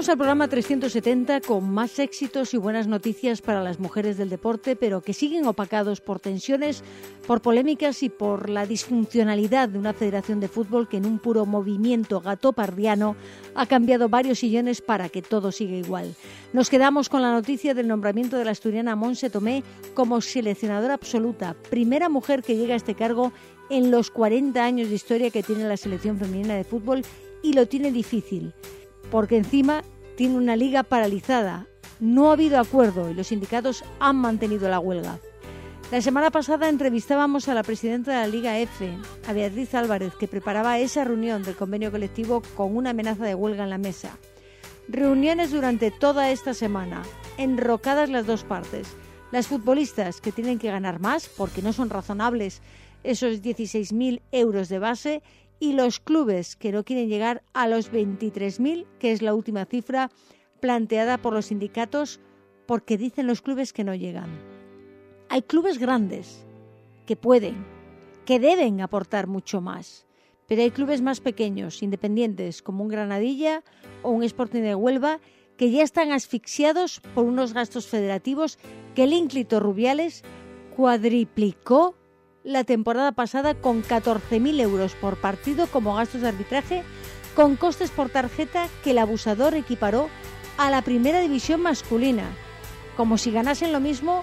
Llegamos al programa 370 con más éxitos y buenas noticias para las mujeres del deporte, pero que siguen opacados por tensiones, por polémicas y por la disfuncionalidad de una federación de fútbol que en un puro movimiento gatopardiano ha cambiado varios sillones para que todo siga igual. Nos quedamos con la noticia del nombramiento de la asturiana Monse Tomé como seleccionadora absoluta, primera mujer que llega a este cargo en los 40 años de historia que tiene la selección femenina de fútbol y lo tiene difícil porque encima tiene una liga paralizada. No ha habido acuerdo y los sindicatos han mantenido la huelga. La semana pasada entrevistábamos a la presidenta de la Liga F, a Beatriz Álvarez, que preparaba esa reunión del convenio colectivo con una amenaza de huelga en la mesa. Reuniones durante toda esta semana, enrocadas las dos partes. Las futbolistas que tienen que ganar más porque no son razonables esos 16.000 euros de base y los clubes que no quieren llegar a los 23.000, que es la última cifra planteada por los sindicatos, porque dicen los clubes que no llegan. Hay clubes grandes que pueden, que deben aportar mucho más, pero hay clubes más pequeños, independientes, como un Granadilla o un Sporting de Huelva, que ya están asfixiados por unos gastos federativos que el ínclito Rubiales cuadriplicó la temporada pasada con 14.000 euros por partido como gastos de arbitraje, con costes por tarjeta que el abusador equiparó a la primera división masculina, como si ganasen lo mismo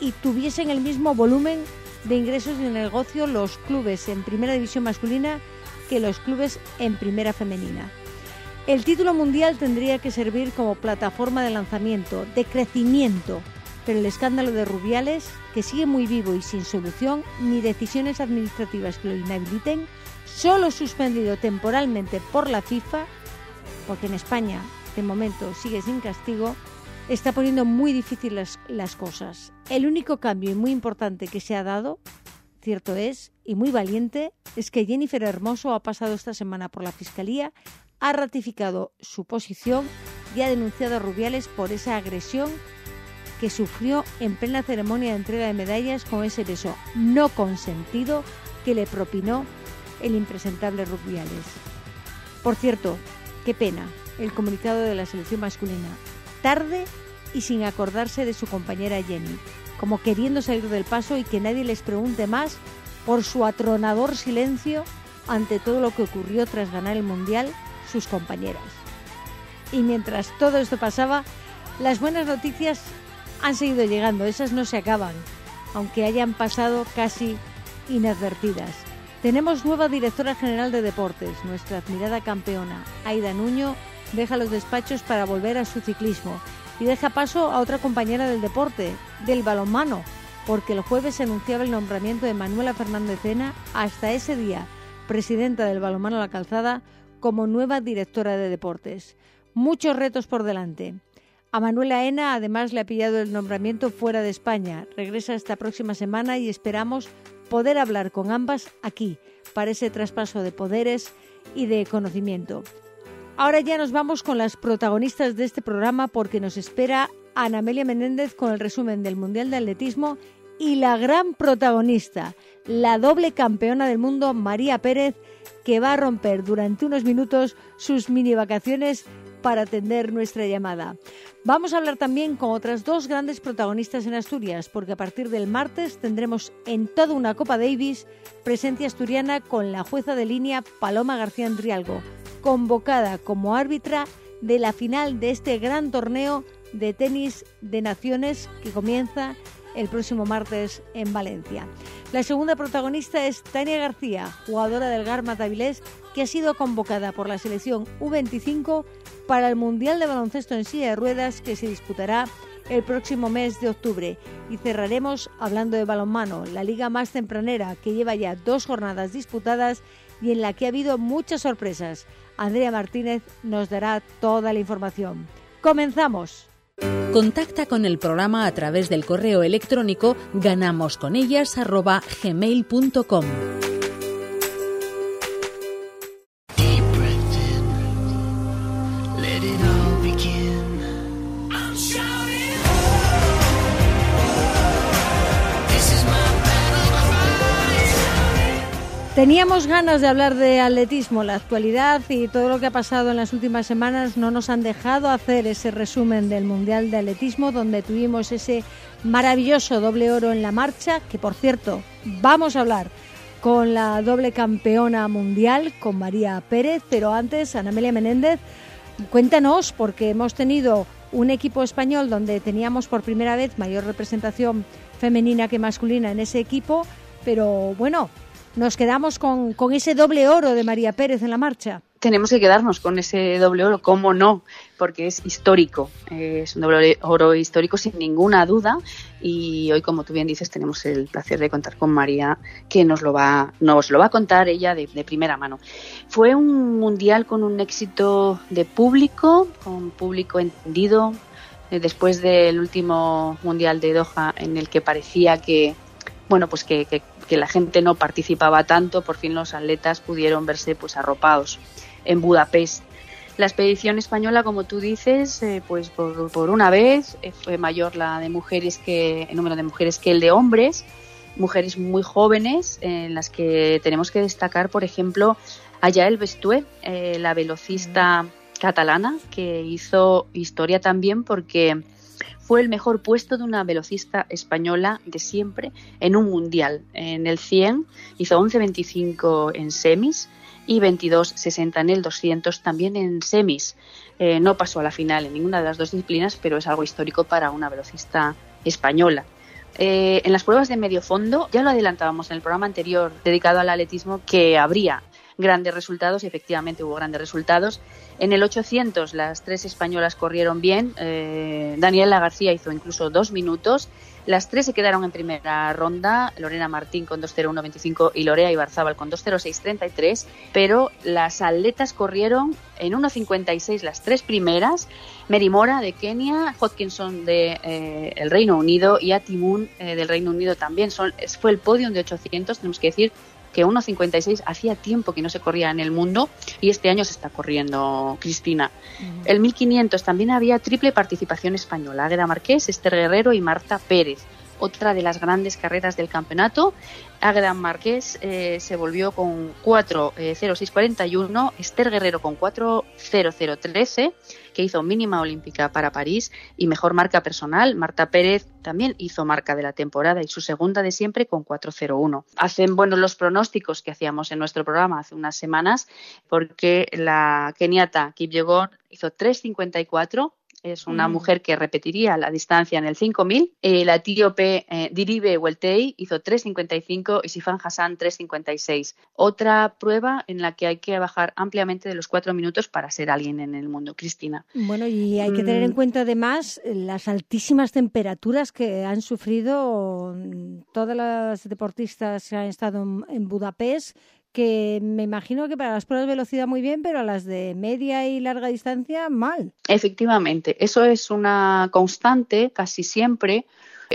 y tuviesen el mismo volumen de ingresos y negocio los clubes en primera división masculina que los clubes en primera femenina. El título mundial tendría que servir como plataforma de lanzamiento, de crecimiento, pero el escándalo de Rubiales, que sigue muy vivo y sin solución, ni decisiones administrativas que lo inhabiliten, solo suspendido temporalmente por la FIFA, porque en España de momento sigue sin castigo, está poniendo muy difícil las, las cosas. El único cambio y muy importante que se ha dado, cierto es, y muy valiente, es que Jennifer Hermoso ha pasado esta semana por la Fiscalía, ha ratificado su posición y ha denunciado a Rubiales por esa agresión que sufrió en plena ceremonia de entrega de medallas con ese beso no consentido que le propinó el impresentable Rubiales. Por cierto, qué pena el comunicado de la selección masculina. Tarde y sin acordarse de su compañera Jenny, como queriendo salir del paso y que nadie les pregunte más por su atronador silencio ante todo lo que ocurrió tras ganar el Mundial sus compañeras. Y mientras todo esto pasaba, las buenas noticias han seguido llegando, esas no se acaban, aunque hayan pasado casi inadvertidas. Tenemos nueva directora general de deportes, nuestra admirada campeona, Aida Nuño, deja los despachos para volver a su ciclismo y deja paso a otra compañera del deporte, del balonmano, porque el jueves se anunciaba el nombramiento de Manuela Fernández Cena hasta ese día, presidenta del balonmano La Calzada, como nueva directora de deportes. Muchos retos por delante. A Manuela Ena además le ha pillado el nombramiento fuera de España. Regresa esta próxima semana y esperamos poder hablar con ambas aquí para ese traspaso de poderes y de conocimiento. Ahora ya nos vamos con las protagonistas de este programa porque nos espera Ana Amelia Menéndez con el resumen del Mundial de Atletismo y la gran protagonista, la doble campeona del mundo María Pérez, que va a romper durante unos minutos sus mini vacaciones para atender nuestra llamada. Vamos a hablar también con otras dos grandes protagonistas en Asturias, porque a partir del martes tendremos en toda una Copa Davis presencia asturiana con la jueza de línea Paloma García Andrialgo, convocada como árbitra de la final de este gran torneo de tenis de naciones que comienza el próximo martes en Valencia. La segunda protagonista es Tania García, jugadora del Garma Tavilés, que ha sido convocada por la selección U25 para el Mundial de Baloncesto en silla de ruedas que se disputará el próximo mes de octubre. Y cerraremos hablando de balonmano, la liga más tempranera que lleva ya dos jornadas disputadas y en la que ha habido muchas sorpresas. Andrea Martínez nos dará toda la información. ¡Comenzamos! Contacta con el programa a través del correo electrónico ganamosconellas.gmail.com Teníamos ganas de hablar de atletismo, la actualidad y todo lo que ha pasado en las últimas semanas. No nos han dejado hacer ese resumen del Mundial de Atletismo donde tuvimos ese maravilloso doble oro en la marcha, que por cierto vamos a hablar con la doble campeona mundial, con María Pérez, pero antes, Ana Amelia Menéndez, cuéntanos, porque hemos tenido un equipo español donde teníamos por primera vez mayor representación femenina que masculina en ese equipo, pero bueno, nos quedamos con, con ese doble oro de María Pérez en la marcha tenemos que quedarnos con ese doble oro, ¿cómo no? Porque es histórico, es un doble oro histórico sin ninguna duda y hoy, como tú bien dices, tenemos el placer de contar con María, que nos lo va, nos lo va a contar ella de, primera mano. Fue un mundial con un éxito de público, con público entendido, eh, después del último mundial de Doha en el que parecía que bueno pues que, que, la gente no participaba tanto por fin los atletas pudieron verse pues arropados en Budapest. La expedición española, como tú dices, eh, pues por, una vez eh, fue mayor la de mujeres que el número de mujeres que el de hombres, mujeres muy jóvenes en las que tenemos que destacar, por ejemplo, a Yael Bestué, eh, la velocista catalana que hizo historia también porque fue el mejor puesto de una velocista española de siempre en un mundial. En el 100 hizo 11.25 en semis y 22.60 en el 200 también en semis. Eh, no pasó a la final en ninguna de las dos disciplinas, pero es algo histórico para una velocista española. Eh, en las pruebas de medio fondo, ya lo adelantábamos en el programa anterior dedicado al atletismo, que habría grandes resultados y efectivamente hubo grandes resultados. En el 800 las tres españolas corrieron bien. Eh, Daniela García hizo incluso dos minutos las tres se quedaron en primera ronda, Lorena Martín con 2.01.25 y Lorea Ibarzábal con 2.06.33, pero las atletas corrieron en 1.56 las tres primeras, Merimora de Kenia, Hodkinson de eh, el Reino Unido y Atimun eh, del Reino Unido también. Son, fue el podium de 800, tenemos que decir que 1.56 hacía tiempo que no se corría en el mundo y este año se está corriendo, Cristina. El 1.500 también había triple participación española, Águeda Marqués, Esther Guerrero y Marta Pérez. Otra de las grandes carreras del campeonato. Águeda Marqués eh, se volvió con 4.06.41, eh, Esther Guerrero con 4.00.13 que hizo mínima olímpica para París y mejor marca personal. Marta Pérez también hizo marca de la temporada y su segunda de siempre con 4.01. Hacen buenos los pronósticos que hacíamos en nuestro programa hace unas semanas porque la keniata Kip Yegon hizo 3.54 es una mm. mujer que repetiría la distancia en el 5000. El etíope eh, Diribe Weltei hizo 3.55 y Sifan Hassan 3.56. Otra prueba en la que hay que bajar ampliamente de los cuatro minutos para ser alguien en el mundo, Cristina. Bueno, y hay que tener en mm. cuenta además las altísimas temperaturas que han sufrido todas las deportistas que han estado en Budapest que me imagino que para las pruebas de velocidad muy bien, pero a las de media y larga distancia mal. Efectivamente, eso es una constante casi siempre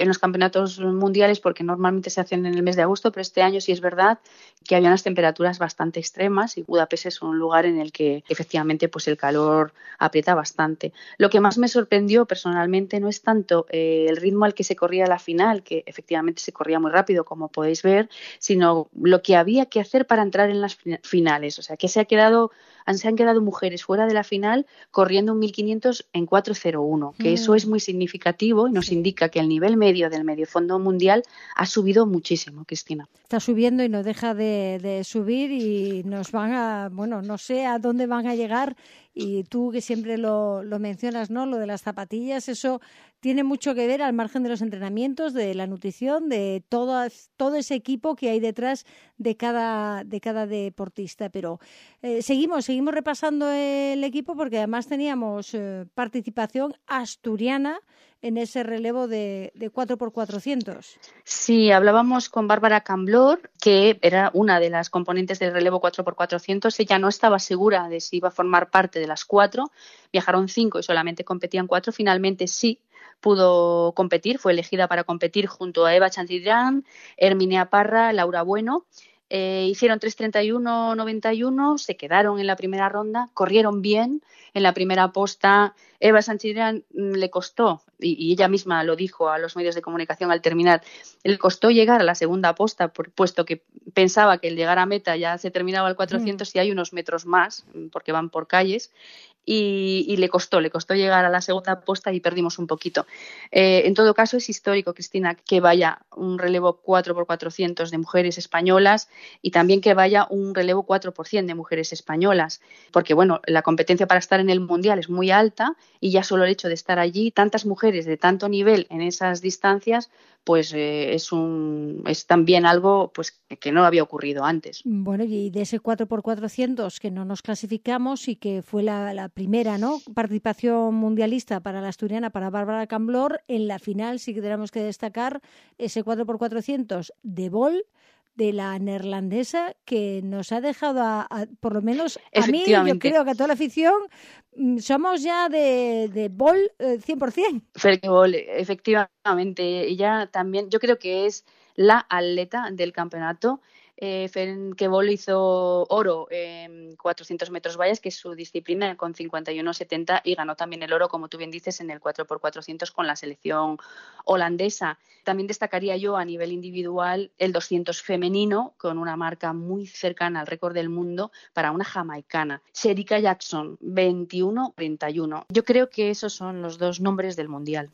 en los campeonatos mundiales porque normalmente se hacen en el mes de agosto, pero este año sí es verdad que había unas temperaturas bastante extremas y Budapest es un lugar en el que efectivamente pues el calor aprieta bastante. Lo que más me sorprendió personalmente no es tanto eh, el ritmo al que se corría la final, que efectivamente se corría muy rápido como podéis ver, sino lo que había que hacer para entrar en las finales, o sea, que se ha quedado se han quedado mujeres fuera de la final corriendo un 1500 en 4.01, que eso mm. es muy significativo y nos indica que el nivel medio del medio fondo mundial ha subido muchísimo, Cristina. Está subiendo y no deja de, de subir y nos van a, bueno, no sé a dónde van a llegar y tú que siempre lo, lo, mencionas, ¿no? Lo de las zapatillas, eso tiene mucho que ver al margen de los entrenamientos, de la nutrición, de todo, todo ese equipo que hay detrás de cada, de cada deportista. Pero eh, seguimos, seguimos repasando el equipo porque además teníamos eh, participación asturiana en ese relevo de, de 4x400. Sí, hablábamos con Bárbara Camblor, que era una de las componentes del relevo 4x400. Ella no estaba segura de si iba a formar parte de las cuatro. Viajaron cinco y solamente competían cuatro. Finalmente sí pudo competir, fue elegida para competir junto a Eva Chantidraн, Herminia Parra, Laura Bueno Eh, hicieron 3.31.91, se quedaron en la primera ronda, corrieron bien. En la primera posta, Eva Sánchez mm, le costó, y, ella misma lo dijo a los medios de comunicación al terminar, le costó llegar a la segunda posta, por, puesto que pensaba que el llegar a meta ya se terminaba el 400 mm. y hay unos metros más, porque van por calles y, le costó, le costó llegar a la segunda posta y perdimos un poquito. Eh, en todo caso, es histórico, Cristina, que vaya un relevo 4x400 de mujeres españolas y también que vaya un relevo 4% de mujeres españolas, porque bueno, la competencia para estar en el Mundial es muy alta y ya solo el hecho de estar allí, tantas mujeres de tanto nivel en esas distancias, pues eh, es un es también algo pues que no había ocurrido antes. Bueno, y de ese 4x400 que no nos clasificamos y que fue la, primera ¿no? participación mundialista para la asturiana, para Bárbara Camblor, en la final sí que tenemos que destacar ese 4x400 de Bol de la neerlandesa que nos ha dejado, a, por lo menos a mí, yo creo que a toda la afición, mm, somos ya de, de Bol 100%. Fergie Bol, efectivamente. Ella también, yo creo que es la atleta del campeonato eh, Ferencváros hizo oro en 400 metros vallas, que es su disciplina, con 51.70 y ganó también el oro, como tú bien dices, en el 4x400 con la selección holandesa. También destacaría yo a nivel individual el 200 femenino, con una marca muy cercana al récord del mundo para una jamaicana. Sherika Jackson, 21-31. Yo creo que esos son los dos nombres del Mundial.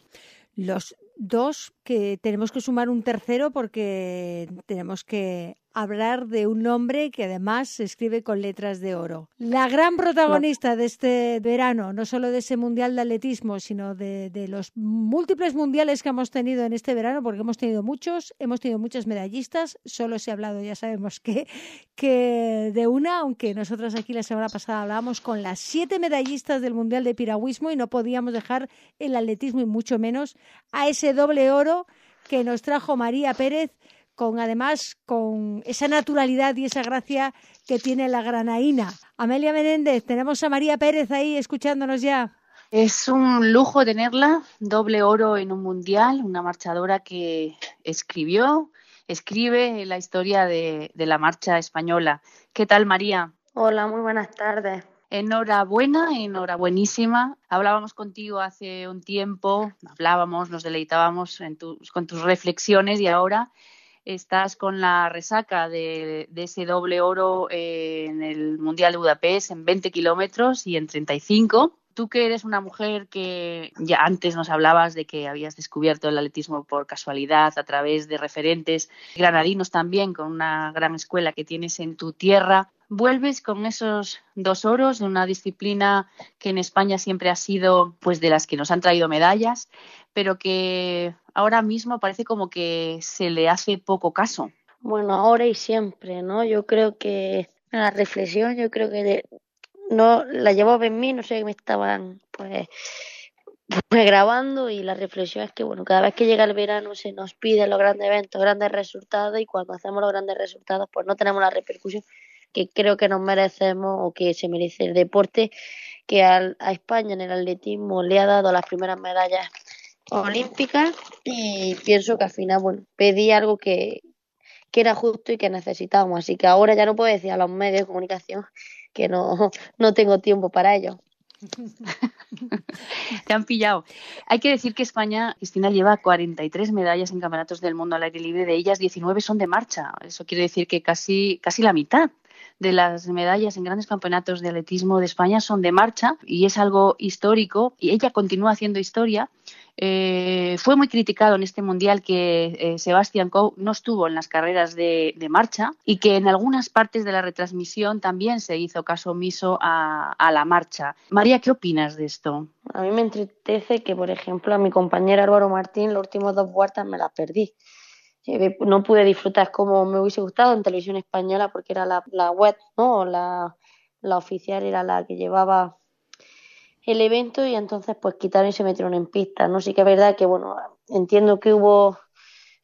Los dos que tenemos que sumar un tercero porque tenemos que hablar de un nombre que además se escribe con letras de oro. La gran protagonista de este verano, no solo de ese mundial de atletismo, sino de, los múltiples mundiales que hemos tenido en este verano, porque hemos tenido muchos, hemos tenido muchas medallistas, solo se ha hablado, ya sabemos que, que de una, aunque nosotros aquí la semana pasada hablábamos con las siete medallistas del mundial de piragüismo y no podíamos dejar el atletismo y mucho menos a ese doble oro que nos trajo María Pérez con además con esa naturalidad y esa gracia que tiene la granaína. Amelia Menéndez, tenemos a María Pérez ahí escuchándonos ya. Es un lujo tenerla, doble oro en un mundial, una marchadora que escribió, escribe la historia de, de la marcha española. ¿Qué tal, María? Hola, muy buenas tardes. Enhorabuena, enhorabuenísima. Hablábamos contigo hace un tiempo, hablábamos, nos deleitábamos en tus, con tus reflexiones y ahora estás con la resaca de, ese doble oro en el Mundial de Budapest en 20 kilómetros y en 35. Tú que eres una mujer que ya antes nos hablabas de que habías descubierto el atletismo por casualidad a través de referentes granadinos también, con una gran escuela que tienes en tu tierra, vuelves con esos dos oros de una disciplina que en España siempre ha sido pues de las que nos han traído medallas, pero que ahora mismo parece como que se le hace poco caso. Bueno, ahora y siempre, ¿no? Yo creo que la reflexión, yo creo que no la llevaba en mí, no sé, me estaban pues, pues, grabando y la reflexión es que, bueno, cada vez que llega el verano se nos piden los grandes eventos, grandes resultados y cuando hacemos los grandes resultados pues no tenemos la repercusión que creo que nos merecemos o que se merece el deporte que a España en el atletismo le ha dado las primeras medallas olímpicas y pienso que al final, bueno, pedí algo que, que era justo y que necesitábamos. Así que ahora ya no puedo decir a los medios de comunicación que no, no tengo tiempo para ello. Te han pillado. Hay que decir que España, Cristina, lleva 43 medallas en campeonatos del mundo al aire libre, de ellas 19 son de marcha. Eso quiere decir que casi, casi la mitad de las medallas en grandes campeonatos de atletismo de España son de marcha y es algo histórico y ella continúa haciendo historia. Eh, fue muy criticado en este mundial que eh, Sebastián Coe no estuvo en las carreras de, marcha y que en algunas partes de la retransmisión también se hizo caso omiso a, la marcha. María, ¿qué opinas de esto? A mí me entristece que, por ejemplo, a mi compañera Álvaro Martín, los últimos dos vueltas me las perdí no pude disfrutar como me hubiese gustado en televisión española porque era la, la web, ¿no? La, la oficial era la que llevaba el evento y entonces pues quitaron y se metieron en pista, ¿no? Sí que es verdad que, bueno, entiendo que hubo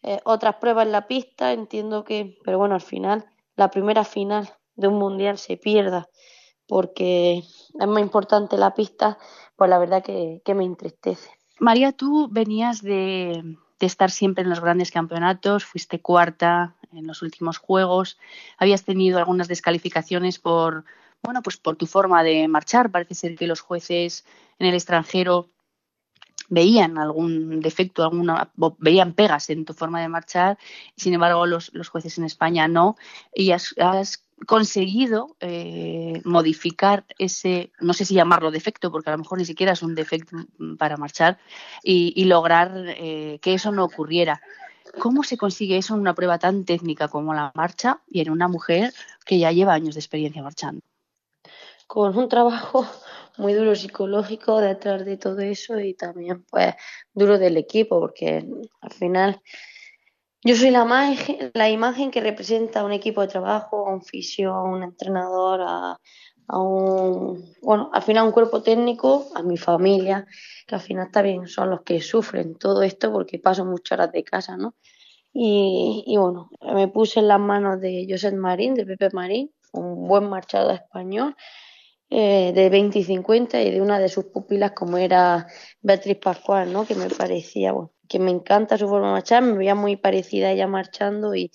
eh, otras pruebas en la pista, entiendo que, pero bueno, al final, la primera final de un mundial se pierda porque es más importante la pista, pues la verdad que, que me entristece. María, tú venías de, de estar siempre en los grandes campeonatos, fuiste cuarta en los últimos juegos. Habías tenido algunas descalificaciones por, bueno, pues por tu forma de marchar. Parece ser que los jueces en el extranjero veían algún defecto, alguna, veían pegas en tu forma de marchar, sin embargo los, los jueces en España no, y has, conseguido eh, modificar ese, no sé si llamarlo defecto, porque a lo mejor ni siquiera es un defecto para marchar, y, lograr eh, que eso no ocurriera. ¿Cómo se consigue eso en una prueba tan técnica como la marcha y en una mujer que ya lleva años de experiencia marchando? Con un trabajo muy duro psicológico detrás de todo eso y también pues duro del equipo porque al final yo soy la, imagen que representa a un equipo de trabajo, a un fisio, a un entrenador, a, un, bueno, al final un cuerpo técnico, a mi familia, que al final también son los que sufren todo esto porque paso muchas horas de casa, ¿no? Y, y bueno, me puse en las manos de José Marín, de Pepe Marín, un buen marchado español, eh, de 20 y 50 y de una de sus pupilas como era Beatriz Pascual, ¿no? Que me parecía, bueno, que me encanta su forma de marchar, me veía muy parecida a ella marchando y,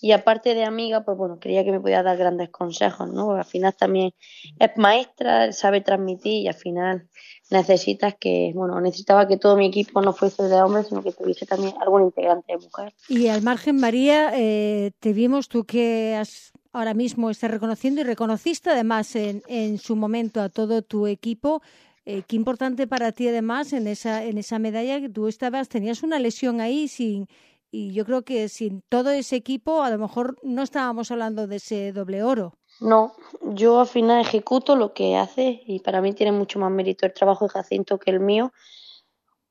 y aparte de amiga, pues bueno, creía que me podía dar grandes consejos, ¿no? al final también es maestra, sabe transmitir y al final necesitas que, bueno, necesitaba que todo mi equipo no fuese de hombres, sino que tuviese también algún integrante de mujer. Y al margen, María, eh, te vimos tú que has ahora mismo estás reconociendo y reconociste además en, en su momento a todo tu equipo. Eh, qué importante para ti además en esa, en esa medalla que tú estabas, tenías una lesión ahí sin, y yo creo que sin todo ese equipo a lo mejor no estábamos hablando de ese doble oro. No, yo al final ejecuto lo que hace y para mí tiene mucho más mérito el trabajo de Jacinto que el mío,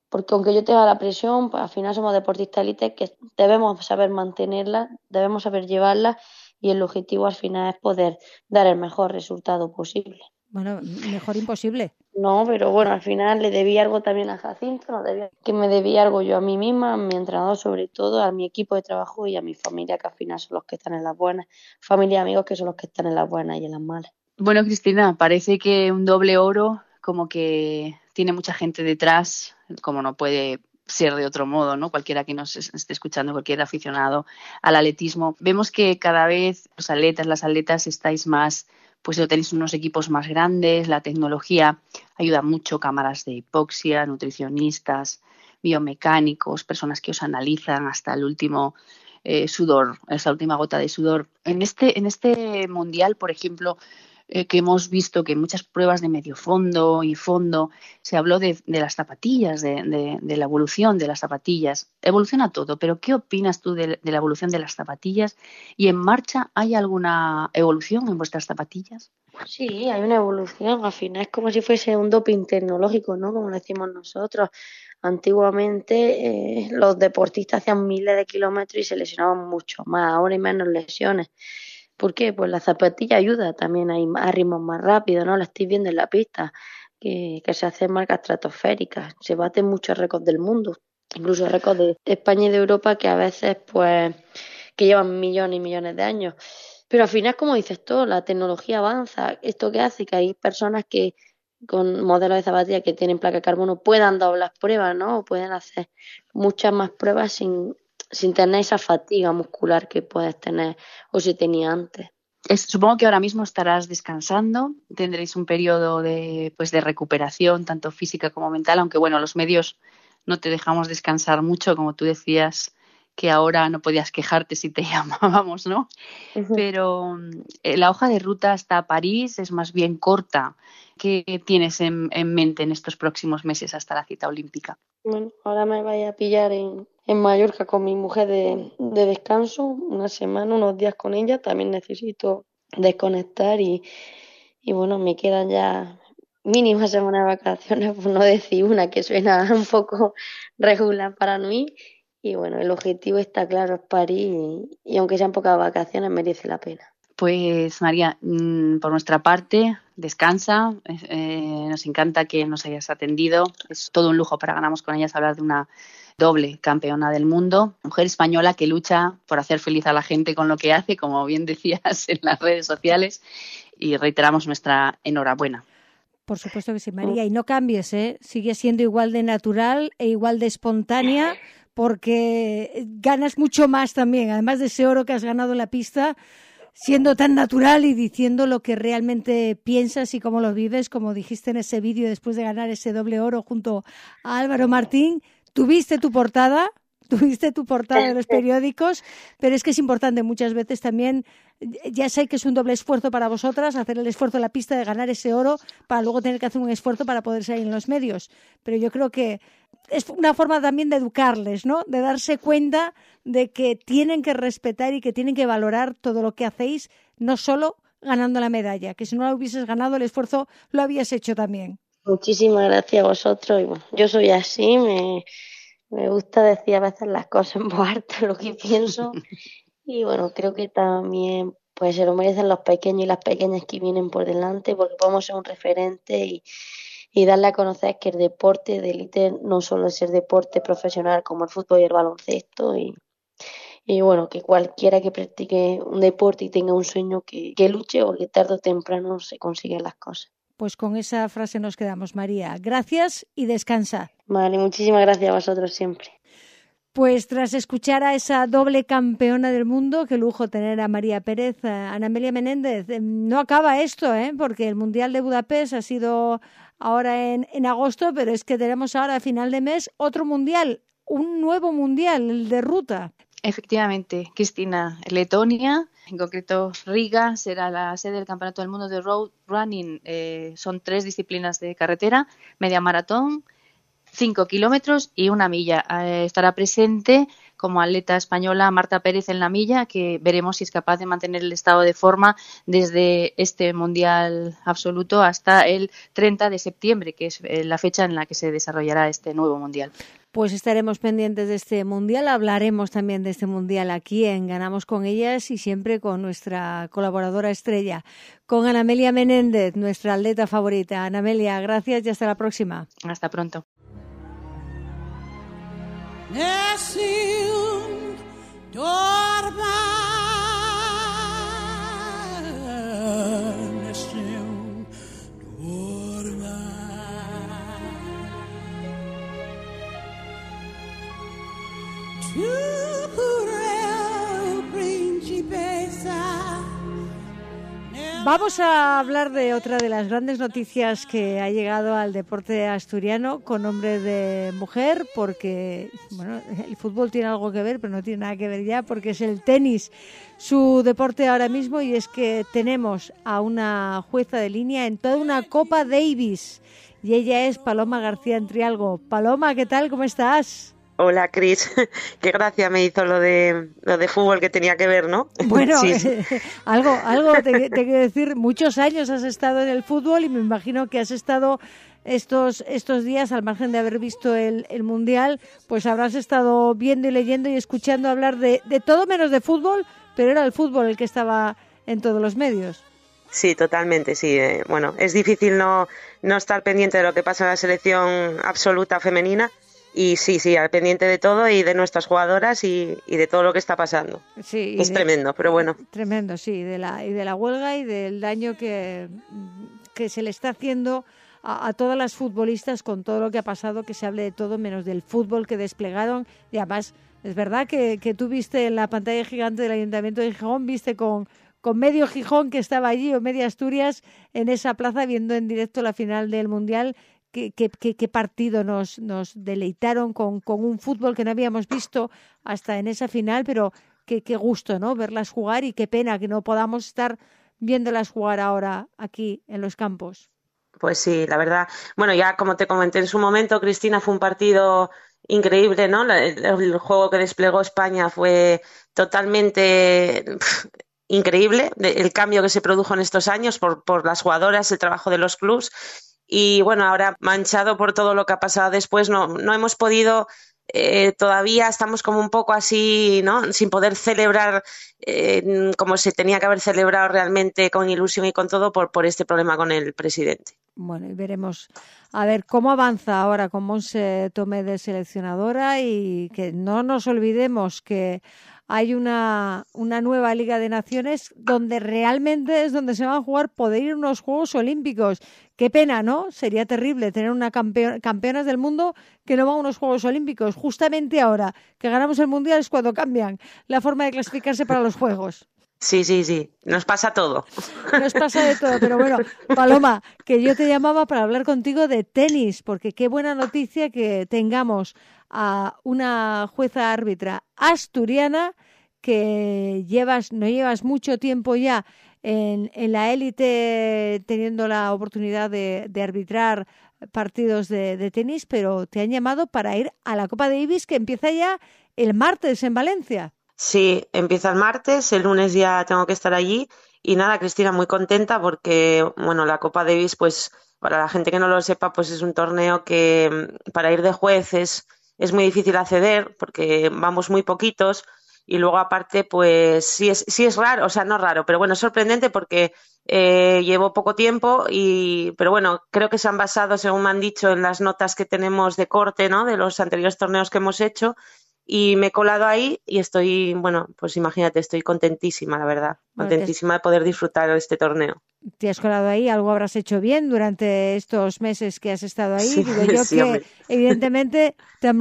porque aunque yo tenga la presión, pues al final somos deportistas élite que debemos saber mantenerla, debemos saber llevarla y el objetivo al final es poder dar el mejor resultado posible. Bueno, mejor imposible. No, pero bueno, al final le debí algo también a Jacinto, no que me debía algo yo a mí misma, a mi entrenador sobre todo, a mi equipo de trabajo y a mi familia, que al final son los que están en las buenas, familia y amigos que son los que están en las buenas y en las malas. Bueno, Cristina, parece que un doble oro como que tiene mucha gente detrás, como no puede ser de otro modo, ¿no? Cualquiera que nos esté escuchando, cualquier aficionado al atletismo, vemos que cada vez los atletas, las atletas estáis más, pues tenéis unos equipos más grandes, la tecnología ayuda mucho, cámaras de hipoxia, nutricionistas, biomecánicos, personas que os analizan hasta el último eh, sudor, hasta la última gota de sudor. En este, en este mundial, por ejemplo, eh, que hemos visto que muchas pruebas de medio fondo y fondo se habló de, las zapatillas, de, la evolución de las zapatillas. Evoluciona todo, pero ¿qué opinas tú de, la evolución de las zapatillas? ¿Y en marcha hay alguna evolución en vuestras zapatillas? Sí, hay una evolución. Al final es como si fuese un doping tecnológico, ¿no? Como decimos nosotros. Antiguamente eh, los deportistas hacían miles de kilómetros y se lesionaban mucho más, ahora hay menos lesiones. ¿Por qué? Pues la zapatilla ayuda también a, ritmos más rápidos, ¿no? La estoy viendo en la pista, que, se hacen marcas estratosféricas, se baten muchos récords del mundo, incluso récords de España y de Europa que a veces, pues, que llevan millones y millones de años. Pero al final, como dices tú, la tecnología avanza. Esto que hace que hay personas que con modelos de zapatillas que tienen placa de carbono puedan dar las pruebas, ¿no? Pueden hacer muchas más pruebas sin, sin tener esa fatiga muscular que puedes tener o si tenía antes. supongo que ahora mismo estarás descansando, tendréis un periodo de, pues, de recuperación, tanto física como mental, aunque bueno, los medios no te dejamos descansar mucho, como tú decías que ahora no podías quejarte si te llamábamos, ¿no? Pero eh, la hoja de ruta hasta París es más bien corta. ¿Qué tienes en, en, mente en estos próximos meses hasta la cita olímpica? Bueno, ahora me vaya a pillar en, en Mallorca con mi mujer de, de descanso, una semana, unos días con ella. También necesito desconectar y, y bueno, me quedan ya mínima semana de vacaciones, por no decir una que suena un poco regular para mí. Y bueno, el objetivo está claro, es París y, aunque sean pocas vacaciones, merece la pena. Pues María, mm, por nuestra parte, descansa. Eh, nos encanta que nos hayas atendido. Es todo un lujo para Ganamos con ellas hablar de una doble campeona del mundo, mujer española que lucha por hacer feliz a la gente con lo que hace, como bien decías en las redes sociales, y reiteramos nuestra enhorabuena. Por supuesto que sí, María, y no cambies, ¿eh? sigue siendo igual de natural e igual de espontánea, porque ganas mucho más también, además de ese oro que has ganado en la pista, siendo tan natural y diciendo lo que realmente piensas y cómo lo vives, como dijiste en ese vídeo después de ganar ese doble oro junto a Álvaro Martín. Tuviste tu portada, tuviste tu portada de los periódicos, pero es que es importante muchas veces también, ya sé que es un doble esfuerzo para vosotras, hacer el esfuerzo en la pista de ganar ese oro para luego tener que hacer un esfuerzo para poder salir en los medios. Pero yo creo que es una forma también de educarles, ¿no? De darse cuenta de que tienen que respetar y que tienen que valorar todo lo que hacéis, no solo ganando la medalla, que si no la hubieses ganado el esfuerzo lo habías hecho también. Muchísimas gracias a vosotros. yo soy así, me, me gusta decir a veces las cosas en voz alta, lo que pienso. Y bueno, creo que también pues se lo merecen los pequeños y las pequeñas que vienen por delante, porque podemos ser un referente y, y darle a conocer que el deporte de élite no solo es el deporte profesional como el fútbol y el baloncesto y, y bueno, que cualquiera que practique un deporte y tenga un sueño que, que luche o que tarde o temprano se consiguen las cosas. Pues con esa frase nos quedamos, María. Gracias y descansa. Vale, muchísimas gracias a vosotros siempre. Pues tras escuchar a esa doble campeona del mundo, qué lujo tener a María Pérez, a Ana Amelia Menéndez. Eh, no acaba esto, ¿eh? porque el Mundial de Budapest ha sido ahora en, en agosto, pero es que tenemos ahora a final de mes otro Mundial, un nuevo Mundial, el de ruta. Efectivamente, Cristina, Letonia, en concreto Riga, será la sede del Campeonato del Mundo de Road Running. Eh, son tres disciplinas de carretera, media maratón, cinco kilómetros y una milla. Eh, estará presente como atleta española Marta Pérez en la milla, que veremos si es capaz de mantener el estado de forma desde este Mundial absoluto hasta el 30 de septiembre, que es eh, la fecha en la que se desarrollará este nuevo Mundial. Pues estaremos pendientes de este mundial, hablaremos también de este mundial aquí en Ganamos con ellas y siempre con nuestra colaboradora estrella, con Anamelia Menéndez, nuestra atleta favorita. Anamelia, gracias y hasta la próxima. Hasta pronto. nessun dorma, nessun dorma. To Vamos a hablar de otra de las grandes noticias que ha llegado al deporte asturiano con nombre de mujer, porque bueno, el fútbol tiene algo que ver, pero no tiene nada que ver ya, porque es el tenis su deporte ahora mismo y es que tenemos a una jueza de línea en toda una Copa Davis y ella es Paloma García Entrialgo. Paloma, ¿qué tal? ¿Cómo estás? Hola, Cris. Qué gracia me hizo lo de lo de fútbol que tenía que ver, ¿no? Bueno, algo, algo te, quiero decir. Muchos años has estado en el fútbol y me imagino que has estado estos estos días, al margen de haber visto el, el mundial, pues habrás estado viendo y leyendo y escuchando hablar de, de todo menos de fútbol, pero era el fútbol el que estaba en todos los medios. Sí, totalmente, sí. Eh, bueno, es difícil no, no estar pendiente de lo que pasa en la selección absoluta femenina y sí, sí, al pendiente de todo y de nuestras jugadoras y, de todo lo que está pasando. Sí, es tremendo, pero bueno. Tremendo, sí, de la, y de la huelga y del daño que, que se le está haciendo a, todas las futbolistas con todo lo que ha pasado, que se hable de todo menos del fútbol que desplegaron. Y además, es verdad que, que tú viste en la pantalla gigante del Ayuntamiento de Gijón, viste con, con medio Gijón que estaba allí o media Asturias en esa plaza viendo en directo la final del Mundial qué, partido nos, nos deleitaron con, un fútbol que no habíamos visto hasta en esa final, pero qué, qué gusto, ¿no? Verlas jugar y qué pena que no podamos estar viéndolas jugar ahora aquí en los campos. Pues sí, la verdad. Bueno, ya como te comenté en su momento, Cristina, fue un partido increíble, ¿no? El, juego que desplegó España fue totalmente increíble, el cambio que se produjo en estos años por, por las jugadoras, el trabajo de los clubs y bueno, ahora manchado por todo lo que ha pasado después, no, no hemos podido eh, todavía estamos como un poco así, ¿no? Sin poder celebrar eh, como se tenía que haber celebrado realmente con ilusión y con todo por, por este problema con el presidente. Bueno, y veremos a ver cómo avanza ahora con Monse Tomé de seleccionadora y que no nos olvidemos que hay una, una nueva Liga de Naciones donde realmente es donde se van a jugar poder ir a unos Juegos Olímpicos. Qué pena, ¿no? Sería terrible tener una campeona, campeonas del mundo que no van a unos Juegos Olímpicos. Justamente ahora que ganamos el Mundial es cuando cambian la forma de clasificarse para los Juegos. Sí, sí, sí, nos pasa todo. Nos pasa de todo, pero bueno, Paloma, que yo te llamaba para hablar contigo de tenis, porque qué buena noticia que tengamos a una jueza árbitra asturiana que llevas, no llevas mucho tiempo ya en, la élite teniendo la oportunidad de, arbitrar partidos de, de, tenis, pero te han llamado para ir a la Copa Davis que empieza ya el martes en Valencia. Sí, empieza el martes, el lunes ya tengo que estar allí y nada, Cristina, muy contenta porque, bueno, la Copa Davis, pues para la gente que no lo sepa, pues es un torneo que mm, para ir de jueces es muy difícil acceder porque vamos muy poquitos y luego aparte, pues sí es, sí es raro, o sea, no raro, pero bueno, es sorprendente porque eh, llevo poco tiempo y, pero bueno, creo que se han basado, según me han dicho, en las notas que tenemos de corte, ¿no? De los anteriores torneos que hemos hecho y me he colado ahí y estoy, bueno, pues imagínate, estoy contentísima, la verdad, contentísima de poder disfrutar de este torneo. Te has colado ahí, algo habrás hecho bien durante estos meses que has estado ahí. Digo yo que evidentemente te,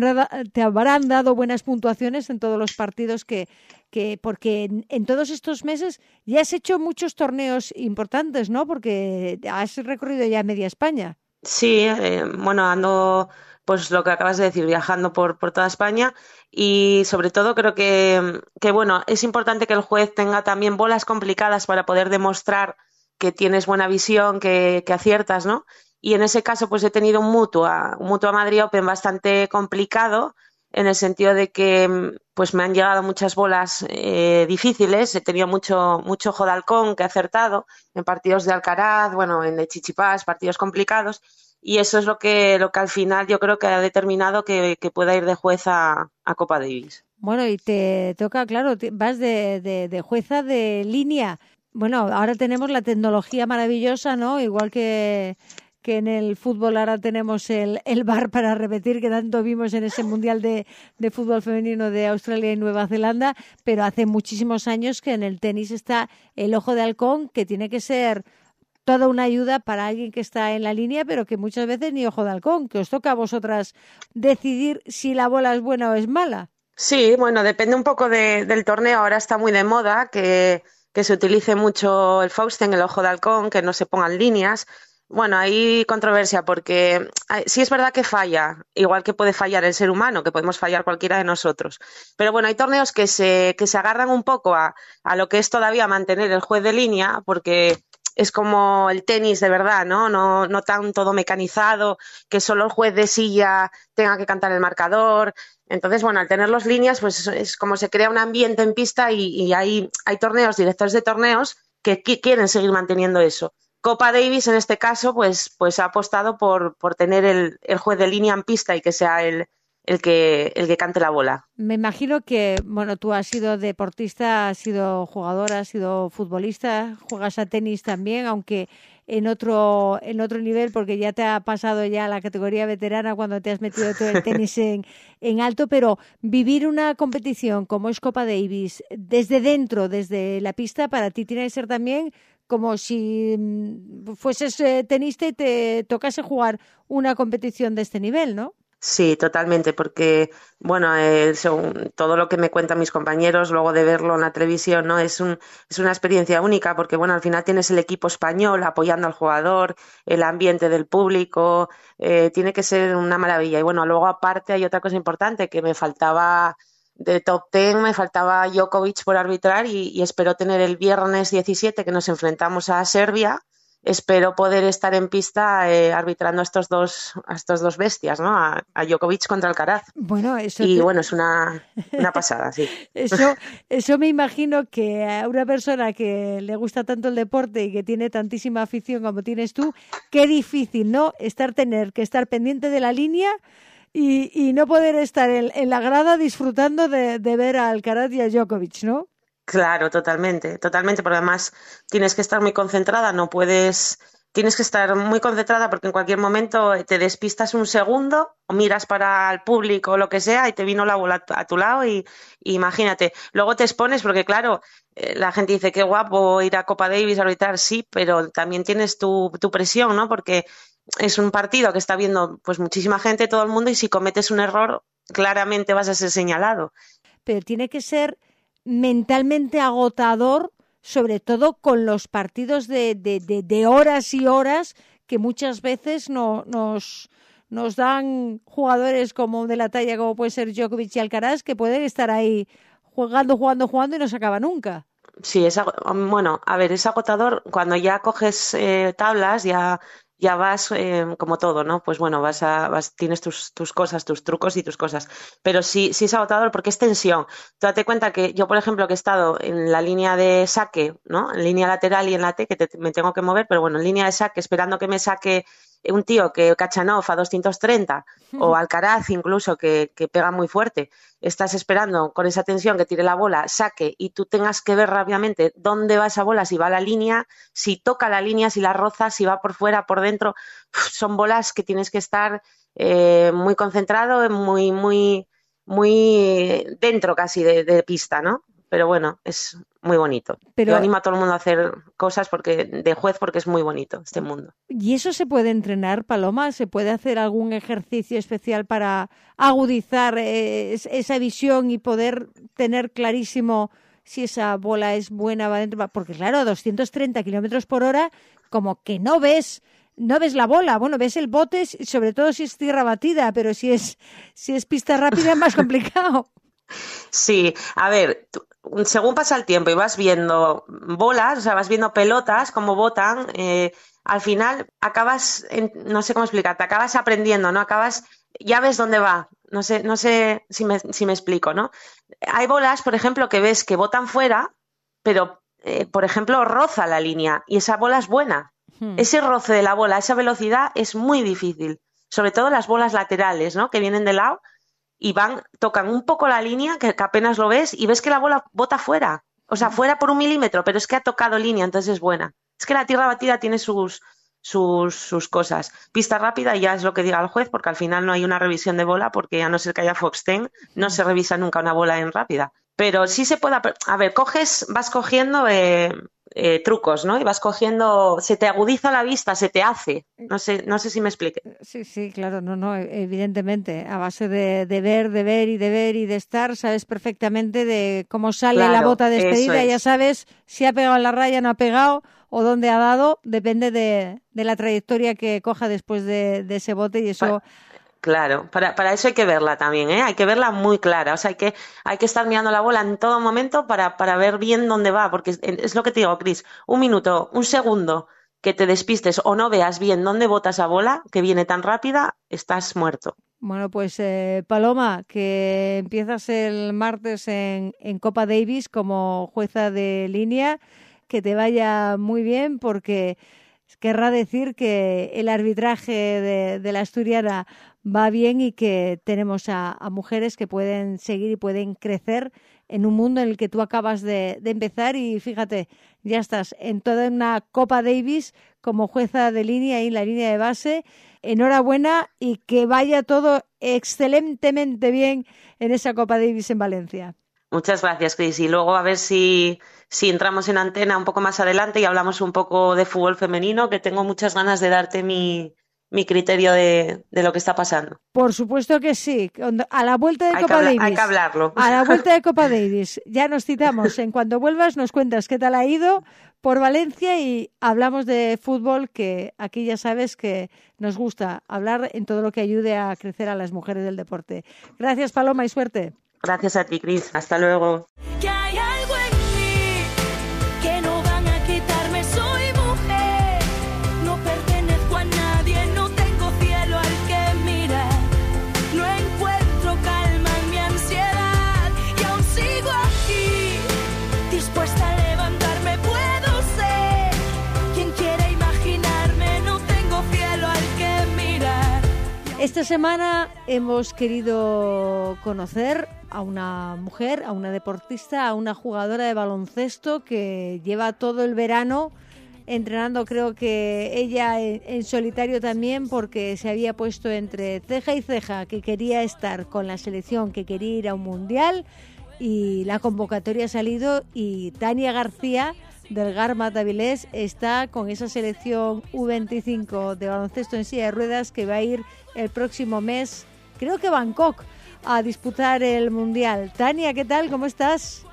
te habrán dado buenas puntuaciones en todos los partidos que, que porque en, todos estos meses ya has hecho muchos torneos importantes, ¿no? Porque has recorrido ya media España. Sí, eh, bueno, ando pues lo que acabas de decir, viajando por, por toda España y sobre todo creo que, que, bueno, es importante que el juez tenga también bolas complicadas para poder demostrar que tienes buena visión, que, que aciertas, ¿no? Y en ese caso, pues he tenido un Mutua, un Mutua Madrid Open bastante complicado, en el sentido de que pues me han llegado muchas bolas eh, difíciles, he tenido mucho, mucho Jodalcón que he acertado en partidos de Alcaraz, bueno, en de Chichipás, partidos complicados, y eso es lo que, lo que al final yo creo que ha determinado que, pueda ir de jueza a Copa Davis. Bueno, y te toca, claro, vas de, de, jueza de línea. Bueno, ahora tenemos la tecnología maravillosa, ¿no? Igual que, que en el fútbol ahora tenemos el, el bar para repetir que tanto vimos en ese Mundial de, de, Fútbol Femenino de Australia y Nueva Zelanda, pero hace muchísimos años que en el tenis está el ojo de halcón, que tiene que ser toda una ayuda para alguien que está en la línea, pero que muchas veces ni ojo de halcón, que os toca a vosotras decidir si la bola es buena o es mala. Sí, bueno, depende un poco del torneo. Ahora está muy de moda que, que se utilice mucho el Fausten, el ojo de halcón, que no se pongan líneas. Bueno, hay controversia porque sí es verdad que falla, igual que puede fallar el ser humano, que podemos fallar cualquiera de nosotros. Pero bueno, hay torneos que se, que se agarran un poco a, a lo que es todavía mantener el juez de línea, porque es como el tenis de verdad, ¿no? ¿no? No tan todo mecanizado, que solo el juez de silla tenga que cantar el marcador. Entonces, bueno, al tener las líneas, pues es como se crea un ambiente en pista y, hay, hay torneos, directores de torneos, que quieren seguir manteniendo eso. Copa Davis, en este caso, pues, pues ha apostado por, por tener el, el juez de línea en pista y que sea el, el que, el que cante la bola. Me imagino que, bueno, tú has sido deportista, has sido jugadora, has sido futbolista, juegas a tenis también, aunque en otro, en otro nivel, porque ya te ha pasado ya la categoría veterana cuando te has metido todo el tenis en, en alto, pero vivir una competición como es Copa Davis desde dentro, desde la pista, para ti tiene que ser también como si mm, fueses eh, tenista y te tocase jugar una competición de este nivel, ¿no? Sí, totalmente, porque, bueno, eh, según todo lo que me cuentan mis compañeros, luego de verlo en la televisión, ¿no? Es, un, es una experiencia única, porque, bueno, al final tienes el equipo español apoyando al jugador, el ambiente del público, eh, tiene que ser una maravilla. Y bueno, luego aparte hay otra cosa importante, que me faltaba de top ten, me faltaba Djokovic por arbitrar y, y espero tener el viernes 17 que nos enfrentamos a Serbia espero poder estar en pista eh, arbitrando a estos dos a estos dos bestias, ¿no? A, Djokovic contra Alcaraz. Bueno, eso y bueno, es una, una pasada, sí. eso, eso me imagino que a una persona que le gusta tanto el deporte y que tiene tantísima afición como tienes tú, qué difícil, ¿no? Estar tener que estar pendiente de la línea y, no poder estar en, la grada disfrutando de, ver a Alcaraz y a Djokovic, ¿no? Claro, totalmente, totalmente, porque además tienes que estar muy concentrada, no puedes tienes que estar muy concentrada porque en cualquier momento te despistas un segundo o miras para el público o lo que sea y te vino la bola a tu lado y, imagínate. Luego te expones porque, claro, eh, la gente dice qué guapo ir a Copa Davis a arbitrar, sí, pero también tienes tu presión, ¿no? Porque es un partido que está viendo pues muchísima gente, todo el mundo, y si cometes un error, claramente vas a ser señalado. Pero tiene que ser mentalmente agotador sobre todo con los partidos de, de, de, horas y horas que muchas veces no, nos, nos dan jugadores como de la talla como puede ser Djokovic y Alcaraz que pueden estar ahí jugando, jugando, jugando y no se acaba nunca. Sí, es, bueno, a ver, es agotador cuando ya coges eh, tablas, ya ya vas eh, como todo, ¿no? Pues bueno, vas a, vas, tienes tus, tus, cosas, tus trucos y tus cosas. Pero sí, sí es agotador porque es tensión. Tú date cuenta que yo, por ejemplo, que he estado en la línea de saque, ¿no? En línea lateral y en la T, que me tengo que mover, pero bueno, en línea de saque, esperando que me saque un tío que Kachanov a 230 o Alcaraz incluso que, que, pega muy fuerte, estás esperando con esa tensión que tire la bola, saque y tú tengas que ver rápidamente dónde va esa bola, si va a la línea, si toca la línea, si la roza, si va por fuera, por dentro, son bolas que tienes que estar eh, muy concentrado, muy, muy, muy dentro casi de, de pista, ¿no? Pero bueno, es muy bonito. Pero, Yo animo a todo el mundo a hacer cosas porque de juez porque es muy bonito este mundo. ¿Y eso se puede entrenar, Paloma? ¿Se puede hacer algún ejercicio especial para agudizar eh, esa visión y poder tener clarísimo si esa bola es buena va dentro? Porque claro, a 230 kilómetros por hora, como que no ves no ves la bola, bueno, ves el bote, sobre todo si es tierra batida, pero si es, si es pista rápida es más complicado. Sí, a ver, según pasa el tiempo y vas viendo bolas, o sea, vas viendo pelotas, como botan, eh, al final acabas, no sé cómo explicarte, acabas aprendiendo, ¿no? Acabas, ya ves dónde va. No sé, no sé si me, si me explico, ¿no? Hay bolas, por ejemplo, que ves que botan fuera, pero, eh, por ejemplo, roza la línea y esa bola es buena. Hmm. Ese roce de la bola, esa velocidad es muy difícil. Sobre todo las bolas laterales, ¿no? Que vienen de lado y van, tocan un poco la línea, que, apenas lo ves, y ves que la bola bota fuera. O sea, fuera por un milímetro, pero es que ha tocado línea, entonces es buena. Es que la tierra batida tiene sus, sus, sus cosas. Pista rápida ya es lo que diga el juez, porque al final no hay una revisión de bola, porque a no ser que haya Fox no se revisa nunca una bola en rápida. Pero sí se puede. A ver, coges, vas cogiendo eh, eh, trucos, ¿no? Y vas cogiendo, se te agudiza la vista, se te hace. No sé, no sé si me explique. Sí, sí, claro, no, no, evidentemente. A base de, ver, de ver y de ver y de estar, sabes perfectamente de cómo sale la bota despedida, ya sabes si ha pegado en la raya, no ha pegado o dónde ha dado, depende de, la trayectoria que coja después de, ese bote y eso... Claro, para, para eso hay que verla también, ¿eh? Hay que verla muy clara. O sea, hay que, hay que estar mirando la bola en todo momento para, para ver bien dónde va. Porque es, lo que te digo, Cris. Un minuto, un segundo que te despistes o no veas bien dónde bota esa bola, que viene tan rápida, estás muerto. Bueno, pues eh, Paloma, que empiezas el martes en, en Copa Davis como jueza de línea, que te vaya muy bien porque querrá decir que el arbitraje de, de la asturiana va bien y que tenemos a, mujeres que pueden seguir y pueden crecer en un mundo en el que tú acabas de, empezar y fíjate, ya estás en toda una Copa Davis como jueza de línea y en la línea de base. Enhorabuena y que vaya todo excelentemente bien en esa Copa Davis en Valencia. Muchas gracias, Cris. Y luego a ver si, si entramos en antena un poco más adelante y hablamos un poco de fútbol femenino, que tengo muchas ganas de darte mi, mi criterio de, lo que está pasando. Por supuesto que sí. A la vuelta de Copa Davis. Hay que hablarlo. A la vuelta de Copa Davis. Ya nos citamos. En cuanto vuelvas nos cuentas qué tal ha ido por Valencia y hablamos de fútbol que aquí ya sabes que nos gusta hablar en todo lo que ayude a crecer a las mujeres del deporte. Gracias Paloma y suerte. Gracias a ti, Cris. Hasta luego. Esta semana hemos querido conocer a una mujer, a una deportista, a una jugadora de baloncesto que lleva todo el verano entrenando. Creo que ella en, solitario también porque se había puesto entre ceja y ceja que quería estar con la selección, que quería ir a un mundial. Y la convocatoria ha salido y Tania García del Garma Avilés está con esa selección U25 de baloncesto en silla de ruedas que va a ir el próximo mes, creo que Bangkok, a disputar el Mundial. Tania, ¿qué tal? ¿Cómo estás?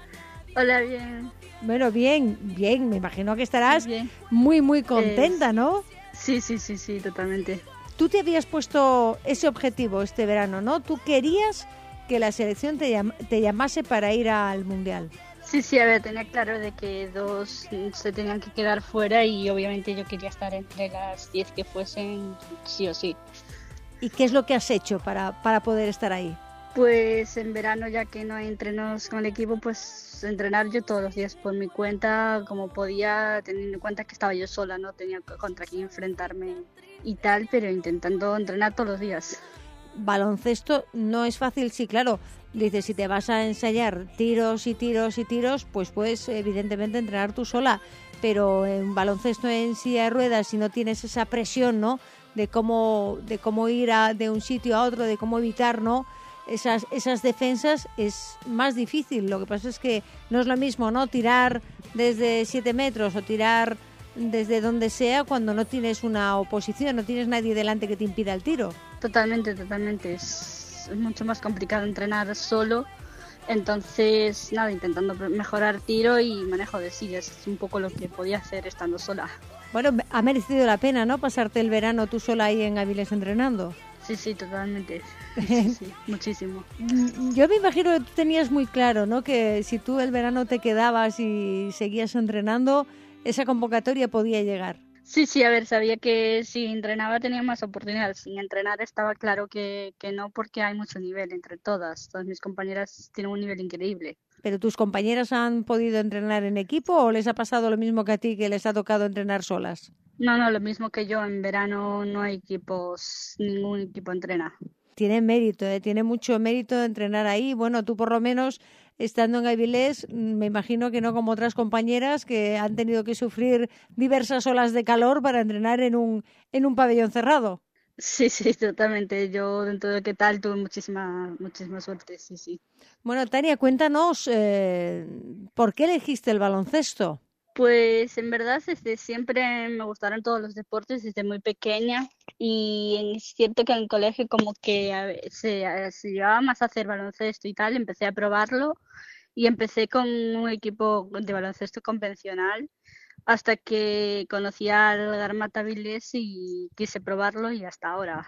Hola, bien. Bueno, bien, bien, me imagino que estarás muy, muy contenta, ¿no? Sí, sí, sí, sí, totalmente. Tú te habías puesto ese objetivo este verano, ¿no? Tú querías que la selección te, te llamase para ir al Mundial. Sí, sí, a ver, tenía claro de que dos se tenían que quedar fuera y obviamente yo quería estar entre las diez que fuesen sí o sí. ¿Y qué es lo que has hecho para, para poder estar ahí? Pues en verano, ya que no hay entrenos con el equipo, pues entrenar yo todos los días por mi cuenta, como podía, teniendo en cuenta que estaba yo sola, no tenía contra quién enfrentarme y tal, pero intentando entrenar todos los días. Baloncesto no es fácil, sí, claro. Dices, si te vas a ensayar tiros y tiros y tiros, pues puedes evidentemente entrenar tú sola, pero en baloncesto en silla de ruedas, si no tienes esa presión, ¿no? De cómo, de cómo ir a, de un sitio a otro, de cómo evitar, ¿no? esas, esas defensas es más difícil. Lo que pasa es que no es lo mismo, ¿no? Tirar desde 7 metros o tirar desde donde sea cuando no tienes una oposición, no tienes nadie delante que te impida el tiro. Totalmente, totalmente. Es, mucho más complicado entrenar solo. Entonces, nada, intentando mejorar tiro y manejo de sillas. Es un poco lo que podía hacer estando sola. Bueno, ha merecido la pena, ¿no? Pasarte el verano tú sola ahí en Aviles entrenando. Sí, sí, totalmente. Sí, muchísimo. Yo me imagino que tú tenías muy claro, ¿no? Que si tú el verano te quedabas y seguías entrenando, esa convocatoria podía llegar. Sí, sí, a ver, sabía que si entrenaba tenía más oportunidades. Sin entrenar estaba claro que, que no, porque hay mucho nivel entre todas. Todas mis compañeras tienen un nivel increíble. ¿Pero tus compañeras han podido entrenar en equipo o les ha pasado lo mismo que a ti, que les ha tocado entrenar solas? No, no, lo mismo que yo. En verano no hay equipos, ningún equipo entrena. Tiene mérito, ¿eh? tiene mucho mérito entrenar ahí. Bueno, tú por lo menos estando en Avilés, me imagino que no como otras compañeras que han tenido que sufrir diversas olas de calor para entrenar en un, en un pabellón cerrado. Sí, sí, totalmente. Yo dentro de qué tal tuve muchísima, muchísima suerte, sí, sí. Bueno, Tania, cuéntanos, eh, ¿por qué elegiste el baloncesto? Pues en verdad desde siempre me gustaron todos los deportes desde muy pequeña y es cierto que en el colegio como que se, llevaba más a hacer baloncesto y tal, empecé a probarlo y empecé con un equipo de baloncesto convencional hasta que conocí al Garmata y quise probarlo y hasta ahora.